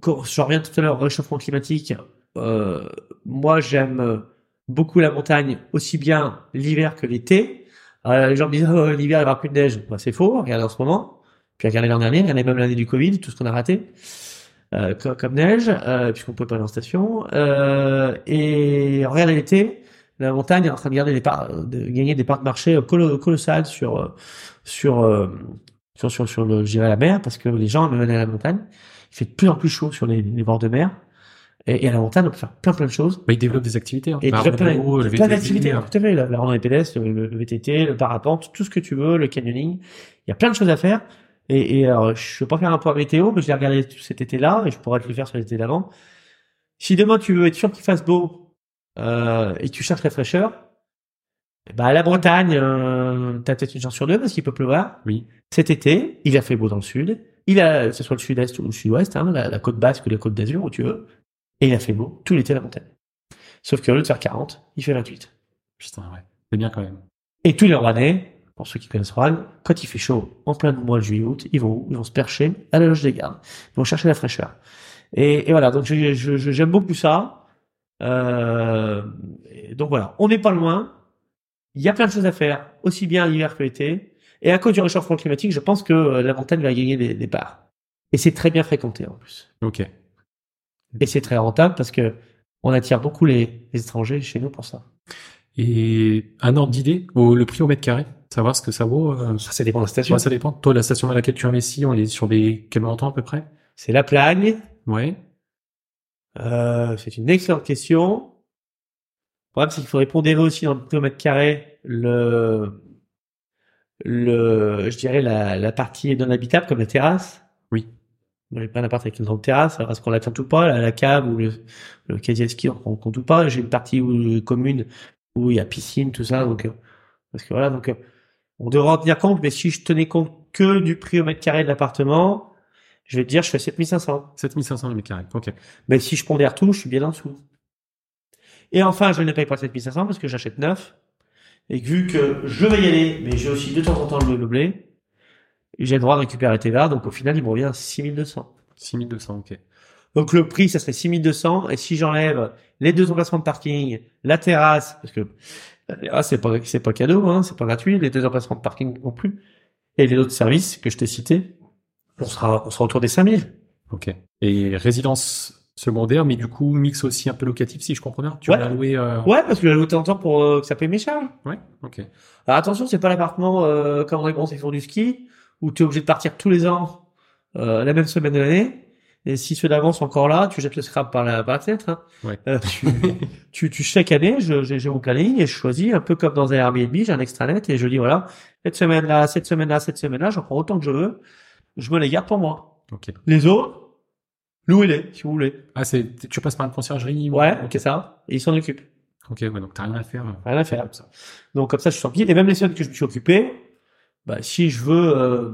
quand je reviens tout à l'heure au réchauffement climatique, euh, moi j'aime beaucoup la montagne, aussi bien l'hiver que l'été. Euh, les gens me disent oh, l'hiver il n'y aura plus de neige. Bah, c'est faux, regardez en ce moment. Puis regardez l'an dernier, regardez même l'année du Covid, tout ce qu'on a raté. Euh, comme, neige, euh, puisqu'on peut pas aller en station. Euh, et regardez l'été, la montagne est en train de, garder des parts, de gagner des parts de marché colo- colossales sur euh, sur euh, sur sur, sur le, la mer, parce que les gens aller à la montagne. Il fait de plus en plus chaud sur les bords de mer. Et, et à la montagne, on peut faire plein plein de choses. Bah, ils développent des activités. Hein. Et Bah, plein, vélo, plein d'activités. euh, Tout à fait. La, la randonnée pédestre, le, le VTT, le parapente, tout ce que tu veux, le canyoning. Il y a plein de choses à faire. Et, et alors, je ne vais pas faire un point météo, mais je l'ai regardé cet été-là et je pourrais te le faire sur l'été d'avant. Si demain tu veux être sûr qu'il fasse beau euh, et tu cherches la fraîcheur, bah à la Bretagne, euh, t'as peut-être une chance sur deux parce qu'il peut pleuvoir. Oui. Cet été, il a fait beau dans le sud. Il a, que ce soit le sud-est ou le sud-ouest, hein, la, la côte basque ou la côte d'Azur, où tu veux. Et il a fait beau tout l'été à la montagne. Sauf qu'au lieu de faire 40, il fait 28. Putain, ouais. C'est bien quand même. Et tous les Rouennais, pour ceux qui connaissent Rouen, quand il fait chaud, en plein mois de juillet-août, ils vont Ils vont se percher à la loge des gardes. Ils vont chercher la fraîcheur. Et, et voilà, donc je- je- je- j'aime beaucoup ça. Euh, donc voilà, on n'est pas loin. Il y a plein de choses à faire, aussi bien l'hiver que l'été. Et à cause du réchauffement climatique, je pense que euh, la montagne va gagner des, des parts. Et c'est très bien fréquenté en plus. Ok. Et c'est très rentable parce que on attire beaucoup les, les étrangers chez nous pour ça. Et un ordre d'idée, le prix au mètre carré, savoir ce que ça vaut. euh, Ça, ça dépend de la station. ouais, ça dépend. Toi, la station à laquelle tu investis, on est sur des quel montant à peu près? C'est la plagne. Ouais. Euh, c'est une excellente question. Le problème, c'est qu'il faudrait pondérer aussi dans le prix au mètre carré le, le, je dirais la, la partie non habitable comme la terrasse. Oui. J'ai pas un appart avec une grande terrasse. Alors, est-ce qu'on la compte ou pas? La, cave ou le, le casier ski, on compte ou pas? J'ai une partie où, commune où il y a piscine, tout ça. Donc, euh, parce que voilà, donc, euh, on devrait en tenir compte. Mais si je tenais compte que du prix au mètre carré de l'appartement, je vais te dire, je fais 7500. 7500 le mètre carré. Ok. Mais si je pondère tout, je suis bien en dessous. Et enfin, je ne paye pas 7500 parce que j'achète neuf. Et que vu que je vais y aller, mais j'ai aussi de temps en temps le meublé, j'ai le droit de récupérer TVA, donc au final, il me revient à 6200. 6200, ok. Donc le prix, ça serait 6200. Et si j'enlève les deux emplacements de parking, la terrasse, parce que la terrasse, c'est pas, c'est pas cadeau, hein, c'est pas gratuit, les deux emplacements de parking non plus, et les autres services que je t'ai cités, on sera, on sera autour des 5000. Ok. Et résidence secondaire, mais du coup, mix aussi un peu locatif, si je comprends bien. Tu Ouais. vas louer, euh... Ouais, parce que de temps en temps pour euh, que ça paye mes charges. Ouais. Ok. Alors attention, c'est pas l'appartement euh, comme on est bon, c'est font du ski, où tu es obligé de partir tous les ans euh, la même semaine de l'année. Et si ceux d'avant sont encore là, tu jettes le scrap par la, par la fenêtre. Hein. Ouais. Euh, tu, *laughs* tu, tu, chaque année, j'ai mon planning et je choisis un peu comme dans un Airbnb, j'ai un extranet et je dis voilà, cette semaine-là, cette semaine-là, cette semaine-là, j'en prends autant que je veux. Je me les garde pour moi. Ok. Les autres, louez-les si vous voulez. Ah, c'est, tu passes par une conciergerie ou- Ouais, Ok. ça. Et ils s'en occupent. Ok, ouais, donc t'as rien à faire. Rien à faire. comme ça. Donc comme ça, je suis tranquille. Et même les semaines que je me suis occupé, bah, si je veux, euh,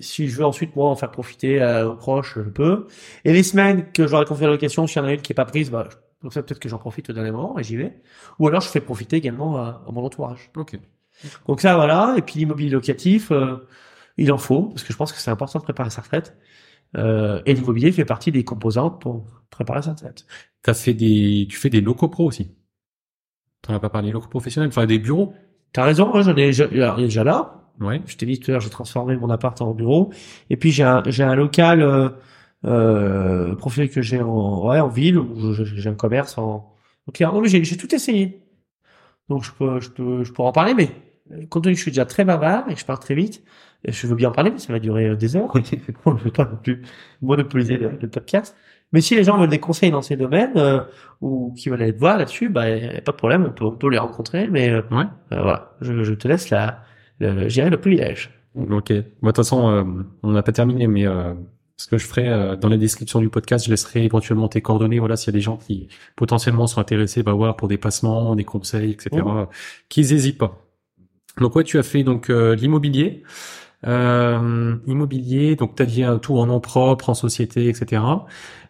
si je veux ensuite moi en faire profiter euh, aux proches, je peux. Et les semaines que j'aurais confié à la location, s'il y en a une qui est pas prise, bah, comme ça peut-être que j'en profite au dernier moment et j'y vais. Ou alors je fais profiter également à, à mon entourage. Ok. Donc ça voilà. Et puis l'immobilier locatif, euh, il en faut parce que je pense que c'est important de préparer sa retraite. Euh, et l'immobilier fait partie des composantes pour préparer sa retraite. T'as fait des, tu fais des locaux pro aussi. T'en as pas parlé, locaux professionnels, enfin des bureaux. T'as raison, moi j'en ai, il est déjà là. Ouais. Je t'ai dit tout à l'heure, j'ai transformé mon appart en bureau. Et puis j'ai un, j'ai un local euh, euh, profil que j'ai en, ouais, en ville où j'ai un commerce en. Donc non, mais j'ai, j'ai tout essayé. Donc je peux, je peux, je pourrais en parler, mais euh, compte tenu que je suis déjà très bavard et que je parle très vite, je veux bien en parler, mais ça va durer euh, des heures. je *laughs* ne veux pas non plus monopoliser le, le podcast. Mais si les gens veulent des conseils dans ces domaines euh, ou qui veulent aller te voir là-dessus, bah pas de problème, on peut, on peut les rencontrer. Mais euh, Ouais. euh, voilà, je, je te laisse la, le, je dirais le privilège. Ok. Moi, de toute façon, euh, on n'a pas terminé, mais euh, ce que je ferai euh, dans la description du podcast, je laisserai éventuellement tes coordonnées. Voilà, s'il y a des gens qui potentiellement sont intéressés, bah voilà, pour des passements, des conseils, etc. Mhm. Qu'ils hésitent pas. Donc ouais, tu as fait donc euh, l'immobilier, euh, immobilier. Donc t'as dit un tout en nom propre, en société, etc.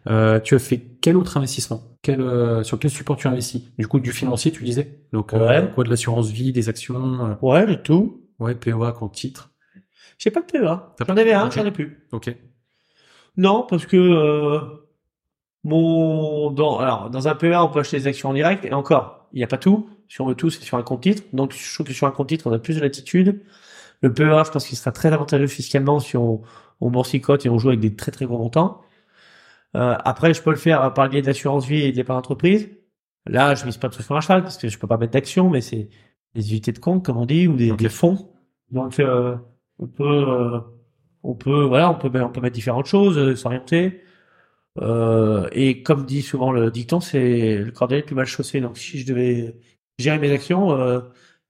Euh, tu as fait quel autre investissement? Quel, euh, Sur quel support tu as investi Du coup, du financier, tu disais? Donc euh, Ouais. quoi, de l'assurance vie, des actions, euh, Ouais, j'ai tout. Ouais, PEA, compte titre. J'ai pas de PEA. J'en avais un, j'en ai plus. Ok. Non, parce que euh, mon dans alors dans un PEA on peut acheter des actions en direct et encore il n'y a pas tout. Si on veut tout, c'est sur un compte titre. Donc je trouve que sur un compte titre on a plus de latitude. Le PEA, je pense qu'il sera très avantageux fiscalement si on on boursicote et on joue avec des très très gros montants. Euh, après, je peux le faire par le biais d'assurance vie et d'épargne entreprise. Là, je mise pas tout sur un cheval parce que je peux pas mettre d'action, mais c'est des unités de compte, comme on dit, ou des, des fonds. Donc, euh, on peut, euh, on peut, voilà, on peut, on peut mettre différentes choses, euh, s'orienter. Euh, et comme dit souvent le dicton, c'est le cordelier le plus mal chaussé. Donc, si je devais gérer mes actions, euh,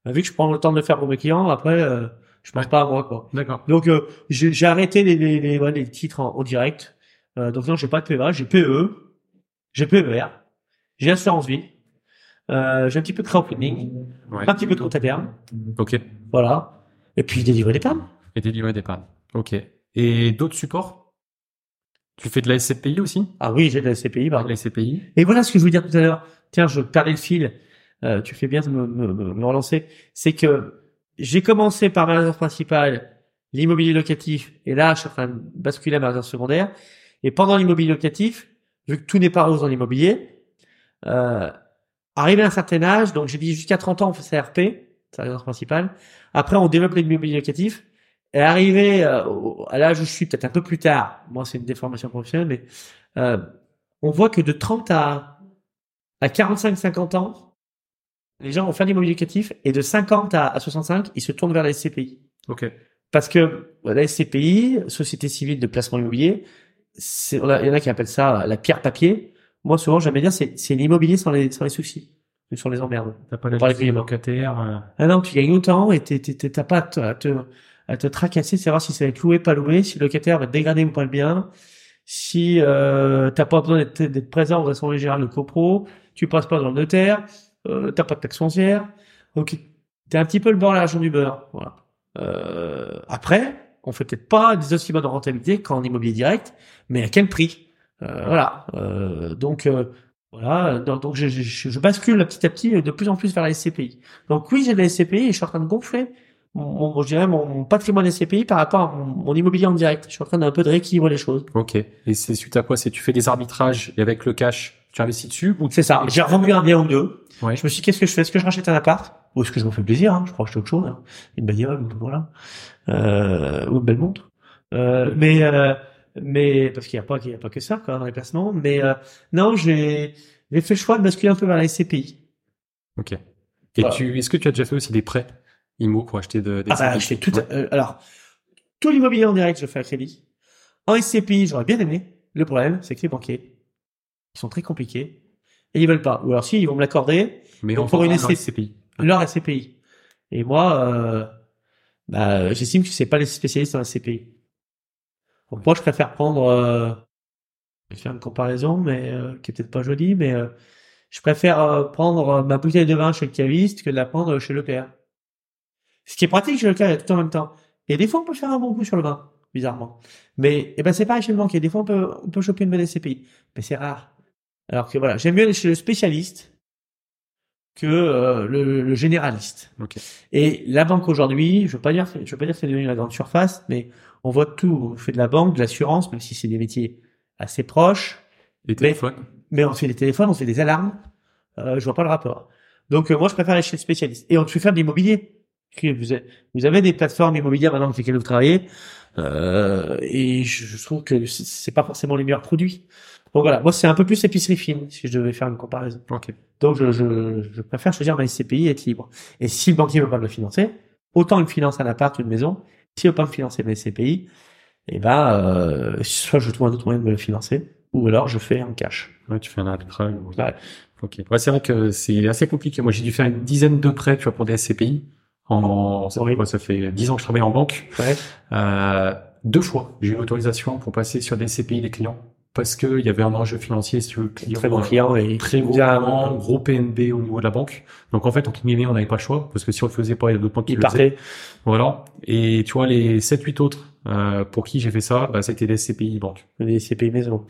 bah, vu que je prends le temps de le faire pour mes clients, après, euh, je pense Ouais. pas à moi, quoi. D'accord. Donc euh, j'ai j'ai arrêté les, les, les, ouais, les titres en, en direct. Euh, donc non, j'ai pas de PEA, j'ai PE, j'ai PER, j'ai assurance vie, euh, j'ai un petit peu de crowdfunding, Ouais. un petit peu de compte à terme, Ok. voilà. Et puis des livrets d'épargne. Et des livrets d'épargne. Ok. Et d'autres supports? Tu fais de la SCPI aussi? Ah oui, j'ai de la SCPI, pardon. La SCPI Et voilà ce que je voulais dire tout à l'heure. Tiens, je perdais le fil. Euh, tu fais bien de me, me, me- me relancer. C'est que j'ai commencé par ma réserve principale, l'immobilier locatif, et là, je suis en train de basculer à ma réserve secondaire. Et pendant l'immobilier locatif, vu que tout n'est pas rose dans l'immobilier, euh, arrivé à un certain âge, donc j'ai dit jusqu'à 30 ans, on fait sa RP, sa réserve principale. Après, on développe l'immobilier locatif. Et arrivé euh, à l'âge où je suis, peut-être un peu plus tard, moi c'est une déformation professionnelle, mais euh, on voit que de 30 à, à 45-50 ans, les gens vont faire l'immobilier locatif et de 50 à, à 65, ils se tournent vers la SCPI. Ok. Parce que la SCPI, Société civile de placement immobilier, c'est- il y en a qui appellent ça la pierre papier. Moi, souvent, j'aime bien dire, c'est, c'est l'immobilier sans les, sans les soucis, sans les emmerdes. T'as pas les liste clients. locataire euh, Ah non, tu gagnes autant et t'as pas à te, à te, à te tracasser, savoir si ça va être loué, pas loué, si le locataire va dégrader ou pas le bien, si euh, t'as pas besoin d'être, présent au l'assemblée générale de copro, tu passes pas dans le notaire, euh, t'as pas de taxe foncière, donc t'es un petit peu le beurre à l'argent du beurre. Voilà. Euh, après, on fait peut-être pas des aussi bonnes rentabilités qu'en immobilier direct, mais à quel prix? Voilà. Euh, donc euh, voilà, donc, donc je, je, je bascule petit à petit de plus en plus vers la SCPI. Donc oui, j'ai de la SCPI et je suis en train de gonfler mon, mon- je dirais mon, mon patrimoine SCPI par rapport à mon, mon immobilier en direct. Je suis en train d'un peu de rééquilibrer les choses. Ok. Et c'est suite à quoi? C'est tu fais des arbitrages et avec le cash, tu investis dessus ou C'est ça. J'ai revendu un bien ou deux. Ouais. Je me suis dit, qu'est-ce que je fais? Est-ce que je rachète un appart? Ou est-ce que je me fais plaisir hein? Je crois que autre chose. hein. Une bagnole, voilà. Euh, ou une belle montre. Euh, mais, euh, mais parce qu'il n'y a pas, qu'il y a pas que ça quoi, dans les placements. Mais euh, non, j'ai j'ai fait le choix de basculer un peu vers la SCPI. Ok. Et Voilà. tu, est-ce que tu as déjà fait aussi des prêts IMO pour acheter de, des Ah bah, services je fais tout. Ouais. euh, alors, Tout l'immobilier en direct, je fais à crédit. En SCPI, j'aurais bien aimé. Le problème, c'est que les banquiers, ils sont très compliqués et ils veulent pas. Ou alors si, ils vont me l'accorder, Mais on pour une SCPI. SCPI. leur SCPI. Et moi, euh, bah, j'estime que c'est pas les spécialistes en SCPI. Donc moi, je préfère prendre, euh, je vais faire une comparaison, mais euh, qui est peut-être pas jolie, mais euh, je préfère prendre ma bouteille de vin chez le caviste que de la prendre chez Leclerc. Ce qui est pratique chez Leclerc, il y a tout en même temps. Et des fois, on peut faire un bon coup sur le vin, bizarrement. Mais eh ben, c'est pareil chez le banquier. Des fois, on peut, on peut choper une bonne SCPI, mais c'est rare. Alors que voilà, j'aime mieux aller chez le spécialiste que euh, le, le généraliste. Et la banque aujourd'hui, je veux pas dire, je veux pas dire que c'est devenu la grande surface, mais on voit tout. On fait de la banque, de l'assurance, même si c'est des métiers assez proches. Les téléphones. Mais on fait des téléphones, on fait des alarmes. Euh, je vois pas le rapport. Donc euh, moi, je préfère aller chez le spécialiste. Et on peut faire de l'immobilier. Vous avez, des plateformes immobilières maintenant avec lesquelles vous travaillez, euh, et je, trouve que c'est- pas forcément les meilleurs produits. Donc voilà, moi c'est un peu plus épicerie fine si je devais faire une comparaison. Ok. Donc je, je, je préfère choisir ma SCPI et être libre. Et si le banquier veut pas me le financer, autant il me finance un appart ou une maison. S'il veut pas me financer ma SCPI, eh ben euh, soit je trouve un autre moyen de me le financer, ou alors je fais en cash. Ouais, tu fais un arbitrage. Ouais. Ok. Ouais, c'est vrai que c'est assez compliqué. Moi, j'ai dû faire une dizaine de prêts, tu vois, pour des SCPI. En, ça, Oui. ouais, ça fait dix ans que je travaille en banque. Ouais. Euh, deux fois, j'ai eu l'autorisation pour passer sur des SCPI des clients parce que il y avait un enjeu financier sur le client. Très bon client et Très gros, client, gros PNB au niveau de la banque. Donc en fait, entre guillemets, on n'avait pas le choix parce que si on le faisait pas, il y a d'autres banques qui il le faisaient. partait. Voilà. Et tu vois, les 7-8 autres euh, pour qui j'ai fait ça, bah, c'était des SCPI banque. Les SCPI maison.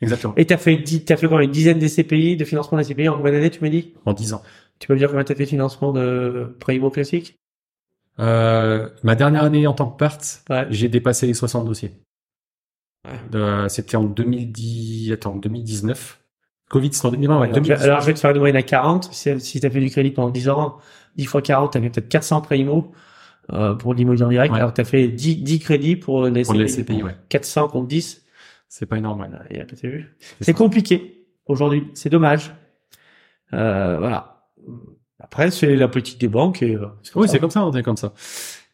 Exactement. Et t'as fait, t'as fait quoi, une dizaine de SCPI, de financement de SCPI en combien d'années, tu m'as dit? En 10 ans. Tu peux me dire combien t'as fait de financement de primo classique? Euh, ma dernière année en tant que part, Ouais. j'ai dépassé les 60 dossiers. Ouais. Euh, c'était en 2010, attends, 2019. Covid, c'était en 2020, ouais, Alors, je, 2019. alors, je vais te faire une moyenne à 40. Si, si t'as fait du crédit pendant 10 ans, 10 fois 40, t'as fait peut-être 400 primo, euh, pour l'immobilier en direct. Ouais. Alors, t'as fait 10, 10 crédits pour les SCPI. SCPI, ouais. 400 contre 10. C'est pas énorme? C'est C'est compliqué aujourd'hui. C'est dommage. Euh, voilà. Après, c'est la politique des banques et, euh, Oui, c'est comme ça, on est comme ça.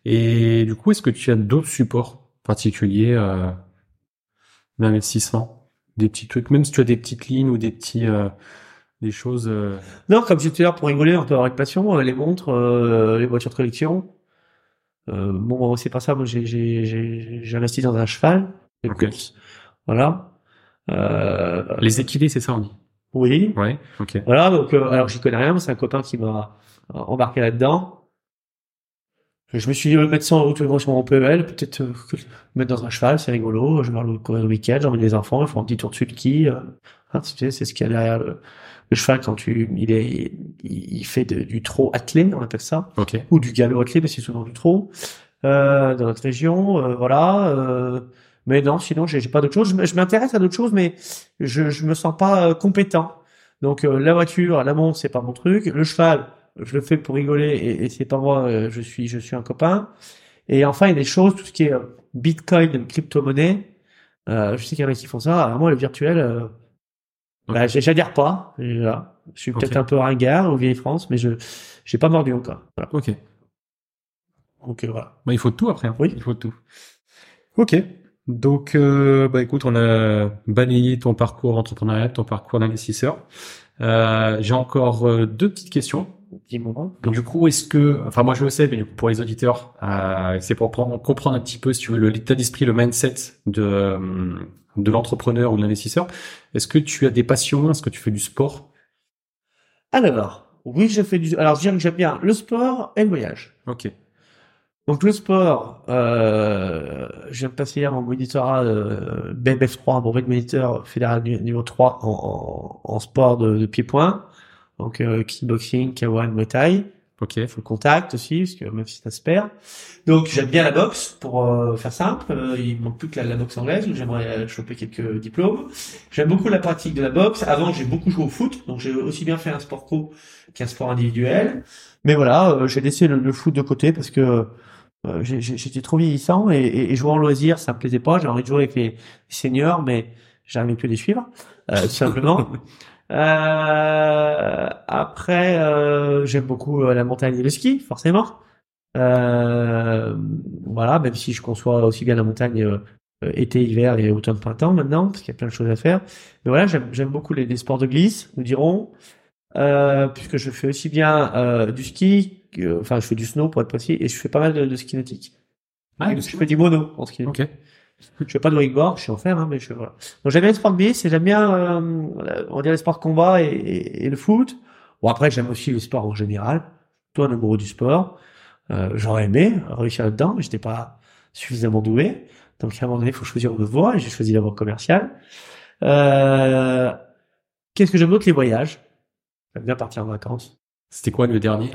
Et du coup, est-ce que tu as d'autres supports particuliers d'investissement Des petits trucs, même si tu as des petites lignes ou des petits, euh, des choses. euh, Non, comme je disais tout à l'heure, pour rigoler, on peut avoir une passion, euh, les montres, euh, les voitures de collection. Euh, bon, c'est pas ça. Moi, j'ai, j'ai, j'ai, j'ai investi dans un cheval de Ok. course. Voilà. Euh, Les équilés, c'est ça, on dit. oui. Ouais. Ok. Voilà. Donc, euh, alors, j'y connais rien. C'est un copain qui m'a embarqué là-dedans. Je me suis dit, euh, mettre 100 euros tous les mois sur mon PEL, peut-être euh, *laughs* mettre dans un cheval, c'est rigolo. Je vais le courir le week-end, j'emmène les enfants, ils font un petit tour de sulky. Euh, hein, tu sais, c'est ce qu'il y a derrière le, le cheval quand tu, il est, il, il fait de- du trot attelé, on appelle ça, ou du galop attelé, mais c'est souvent du trot. Euh, dans notre région, euh, voilà. Euh, mais non, sinon, j'ai pas d'autre chose. Je, je m'intéresse à d'autres choses, mais je, je me sens pas euh, compétent. Donc euh, la voiture, la montre, c'est pas mon truc. Le cheval, je le fais pour rigoler et, et c'est pas moi. euh, je suis, je suis un copain. Et enfin, il y a des choses, tout ce qui est euh, Bitcoin, crypto-monnaie. Euh, je sais qu'il y en a qui font ça. Alors moi, le virtuel, euh, Ok. bah, j'adhère pas. Voilà. Je suis peut-être un peu ringard au vieille France, mais je j'ai pas mordu encore. Voilà. Ok. Donc euh, voilà. Bah, il faut de tout après. hein. Oui. Il faut de tout. Ok. Donc, euh, bah écoute, on a balayé ton parcours entrepreneurial, ton parcours d'investisseur. Euh, J'ai encore deux petites questions. Donc, du coup, est-ce que, enfin moi je le sais, mais pour les auditeurs, euh, c'est pour prendre- comprendre un petit peu, si tu veux, l'état d'esprit, le mindset de de l'entrepreneur ou de l'investisseur. Est-ce que tu as des passions? Est-ce que tu fais du sport? Alors, oui, je fais du. Alors, je dirais que j'aime bien le sport et le voyage. Ok. Donc le sport, euh, de passer hier mon monitorat euh, BMF3, brevet de moniteur fédéral niveau 3 en, en, en sport de, de pied-point. Donc euh, kickboxing, K1, Muay Thai. Ok. Faut le contact aussi, parce que même si ça se perd. Donc j'aime bien la boxe, pour euh, faire simple. Euh, il manque plus que la, la boxe anglaise, où j'aimerais euh, choper quelques diplômes. J'aime beaucoup la pratique de la boxe. Avant, j'ai beaucoup joué au foot, donc j'ai aussi bien fait un sport co qu'un sport individuel. Mais voilà, euh, j'ai laissé le, le foot de côté parce que euh, j'ai- j'ai- j'étais trop vieillissant et, et, et jouer en loisir, ça me plaisait pas. J'avais envie de jouer avec les, les seniors, mais j'arrivais plus à les suivre, euh, tout simplement. *laughs* Euh, après, euh, j'aime beaucoup euh, la montagne et le ski, forcément. Euh, voilà, même si je conçois aussi bien la montagne euh, été, hiver et automne, printemps maintenant, parce qu'il y a plein de choses à faire. Mais voilà, j'aime beaucoup les, les sports de glisse, nous dirons, euh, puisque je fais aussi bien euh, du ski, que- enfin je fais du snow pour être précis, et je fais pas mal de, de ski nautique. Ah, je fais du mono en ski nautique. Je fais pas de wakeboard, je sais en faire, hein, mais je voilà. Donc j'aime bien les sports de glisse et j'aime bien, euh, on dirait les sports de combat et, et- et le foot. Bon après j'aime aussi les sports en général. Toi un amoureux du sport, euh, j'aurais aimé réussir là-dedans, mais j'étais pas suffisamment doué. Donc à un moment donné, il faut choisir une voie et j'ai choisi la voie commerciale. Euh, Qu'est-ce que j'aime d'autre? Les voyages. J'aime bien partir en vacances. C'était quoi le dernier?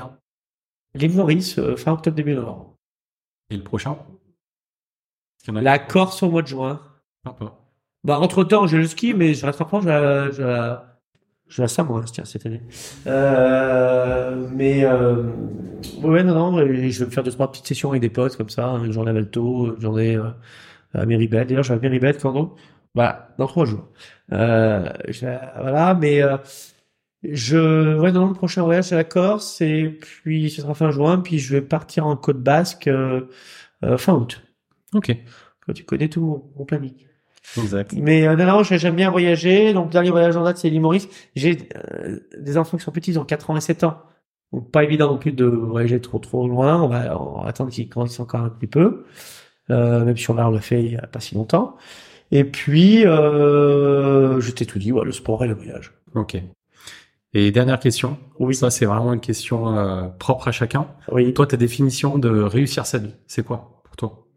L'île Maurice, fin octobre début novembre. Et le prochain? La Corse au mois de juin. Sympa. Bah, entre temps, j'ai le ski, mais je reste en France, je vais, je vais, je vais à Samoa, tiens, cette année. Euh, mais, euh, ouais, non, non, je vais me faire deux, trois petites sessions avec des potes, comme ça, une journée à Valto, une journée euh, à Méribel. D'ailleurs, je vais à Méribel quand donc? Voilà, dans trois jours. Voilà, mais, je, ouais, non, le prochain voyage, c'est la Corse, et puis ce sera fin juin, puis je vais partir en Côte Basque, fin août. Ok. Toi, tu connais tout mon, mon planning. Exact. Mais euh, non, non, j'ai- j'aime bien voyager. Donc, dernier voyage en date, c'est l'île Maurice. J'ai euh, des enfants qui sont petits, ils ont 4 ans et 7 ans. Donc, pas évident non plus de voyager trop trop loin. On va, on va attendre qu'ils grandissent encore un petit peu. Euh, même si on l'a on fait il y a pas si longtemps. Et puis, euh, je t'ai tout dit, ouais, le sport et le voyage. Ok. Et dernière question. Oui. Ça, c'est vraiment une question euh, propre à chacun. Oui, Toi, ta définition de réussir sa vie, c'est quoi pour toi?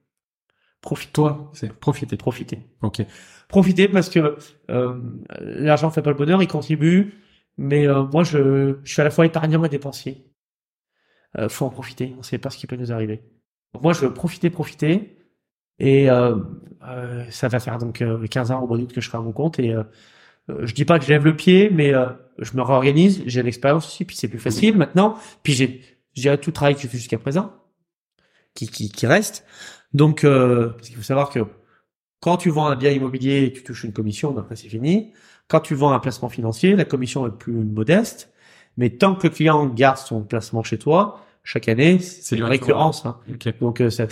Profite, Toi, c'est profiter. profiter. Ok. Profiter parce que euh, l'argent fait pas le bonheur, il contribue. Mais euh, moi, je, je suis à la fois épargnant et dépensier. Euh, faut en profiter. On sait pas ce qui peut nous arriver. Donc moi, je veux profiter, profiter. Et euh, euh, ça va faire donc euh, 15 ans au d'août que je serai à mon compte. Et euh, euh, je dis pas que je lève le pied, mais euh, je me réorganise. J'ai l'expérience aussi, puis c'est plus facile maintenant. Puis j'ai, dirais tout le travail que j'ai fait jusqu'à présent, qui, qui, qui reste. Donc, euh, parce qu'il faut savoir que quand tu vends un bien immobilier, tu touches une commission, donc après c'est fini. Quand tu vends un placement financier, la commission est plus modeste. Mais tant que le client garde son placement chez toi, chaque année, c'est une récurrence. hein. Donc euh, ça,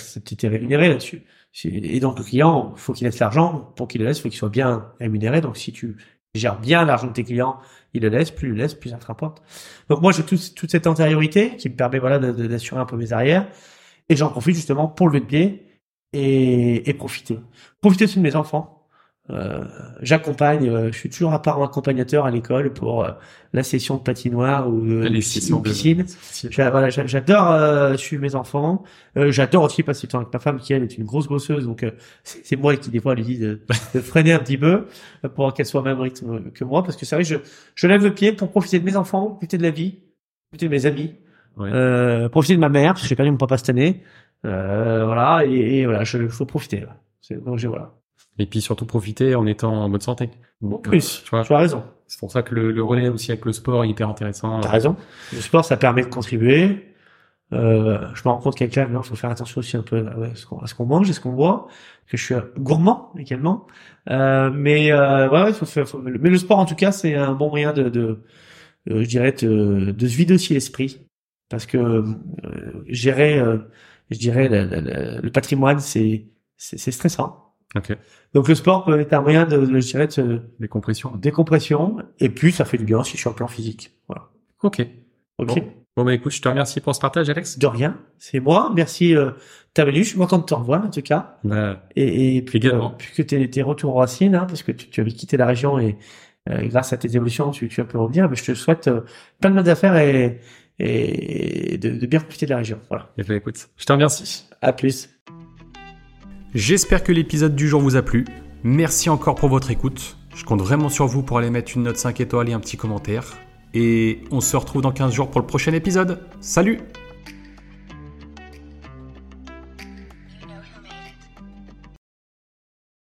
rémunéré là-dessus. Et donc le client, faut qu'il laisse l'argent. Pour qu'il le laisse, faut qu'il soit bien rémunéré. Donc si tu gères bien l'argent de tes clients, il le laisse, plus il le laisse, plus ça te rapporte. Donc moi j'ai toute, toute cette antériorité qui me permet voilà d'assurer un peu mes arrières. Et j'en profite justement pour lever de pied et, et profiter. Profiter aussi de mes enfants. Euh, J'accompagne, euh, je suis toujours à part accompagnateur à l'école pour euh, la session de patinoire ou euh, Les piscine. sessions de- piscine. Voilà, j'a- j'adore euh, suivre mes enfants. Euh, j'adore aussi passer du temps avec ma femme qui elle est une grosse bosseuse, donc euh, c'est moi qui des fois lui dis de, *laughs* de freiner un petit peu pour qu'elle soit au même rythme que moi, parce que c'est vrai, je, je lève le pied pour profiter de mes enfants, profiter de la vie, profiter de mes amis, Ouais. euh, profiter de ma mère, parce que j'ai perdu mon papa cette année. Euh, voilà, et, et voilà, je faut profiter. C'est- Donc j'ai voilà. Et puis surtout profiter en étant en bonne santé. En plus, tu vois, tu as raison. c'est pour ça que le, le relais aussi avec le sport est hyper intéressant. T'as raison. Le sport, ça permet de contribuer. Euh, je me rends compte qu'avec l'âge, il faut faire attention aussi un peu à ce qu'on à ce qu'on mange et ce qu'on boit. Que je suis euh, gourmand également. Euh, mais euh, ouais, ouais, faut faire- faut- mais le sport en tout cas, c'est un bon moyen de, de euh, je dirais, de, de se vider aussi l'esprit, parce que euh, gérer, euh, je dirais, le, le- le patrimoine, c'est c'est stressant. Ok. Donc le sport peut être un moyen de, de je dirais, de se- compressions. décompression, et puis ça fait du bien aussi sur le plan physique. Voilà. Ok. Ok. Bon. Bon bah écoute, je te remercie pour ce partage, Alex. De rien, c'est moi. Merci euh, ta venue. Je suis content de te revoir en tout cas. Bah, Et, et puis, Également. euh, puis que tes, tes retours aux racines, hein, parce que tu, tu avais quitté la région et euh, grâce à tes évolutions, tu, tu as pu revenir. Mais je te souhaite euh, plein de bonnes affaires et, et de, de bien profiter de la région. Voilà. eh ben, écoute, je te remercie. À plus. J'espère que l'épisode du jour vous a plu. Merci encore pour votre écoute. Je compte vraiment sur vous pour aller mettre une note 5 étoiles et un petit commentaire. Et on se retrouve dans 15 jours pour le prochain épisode. Salut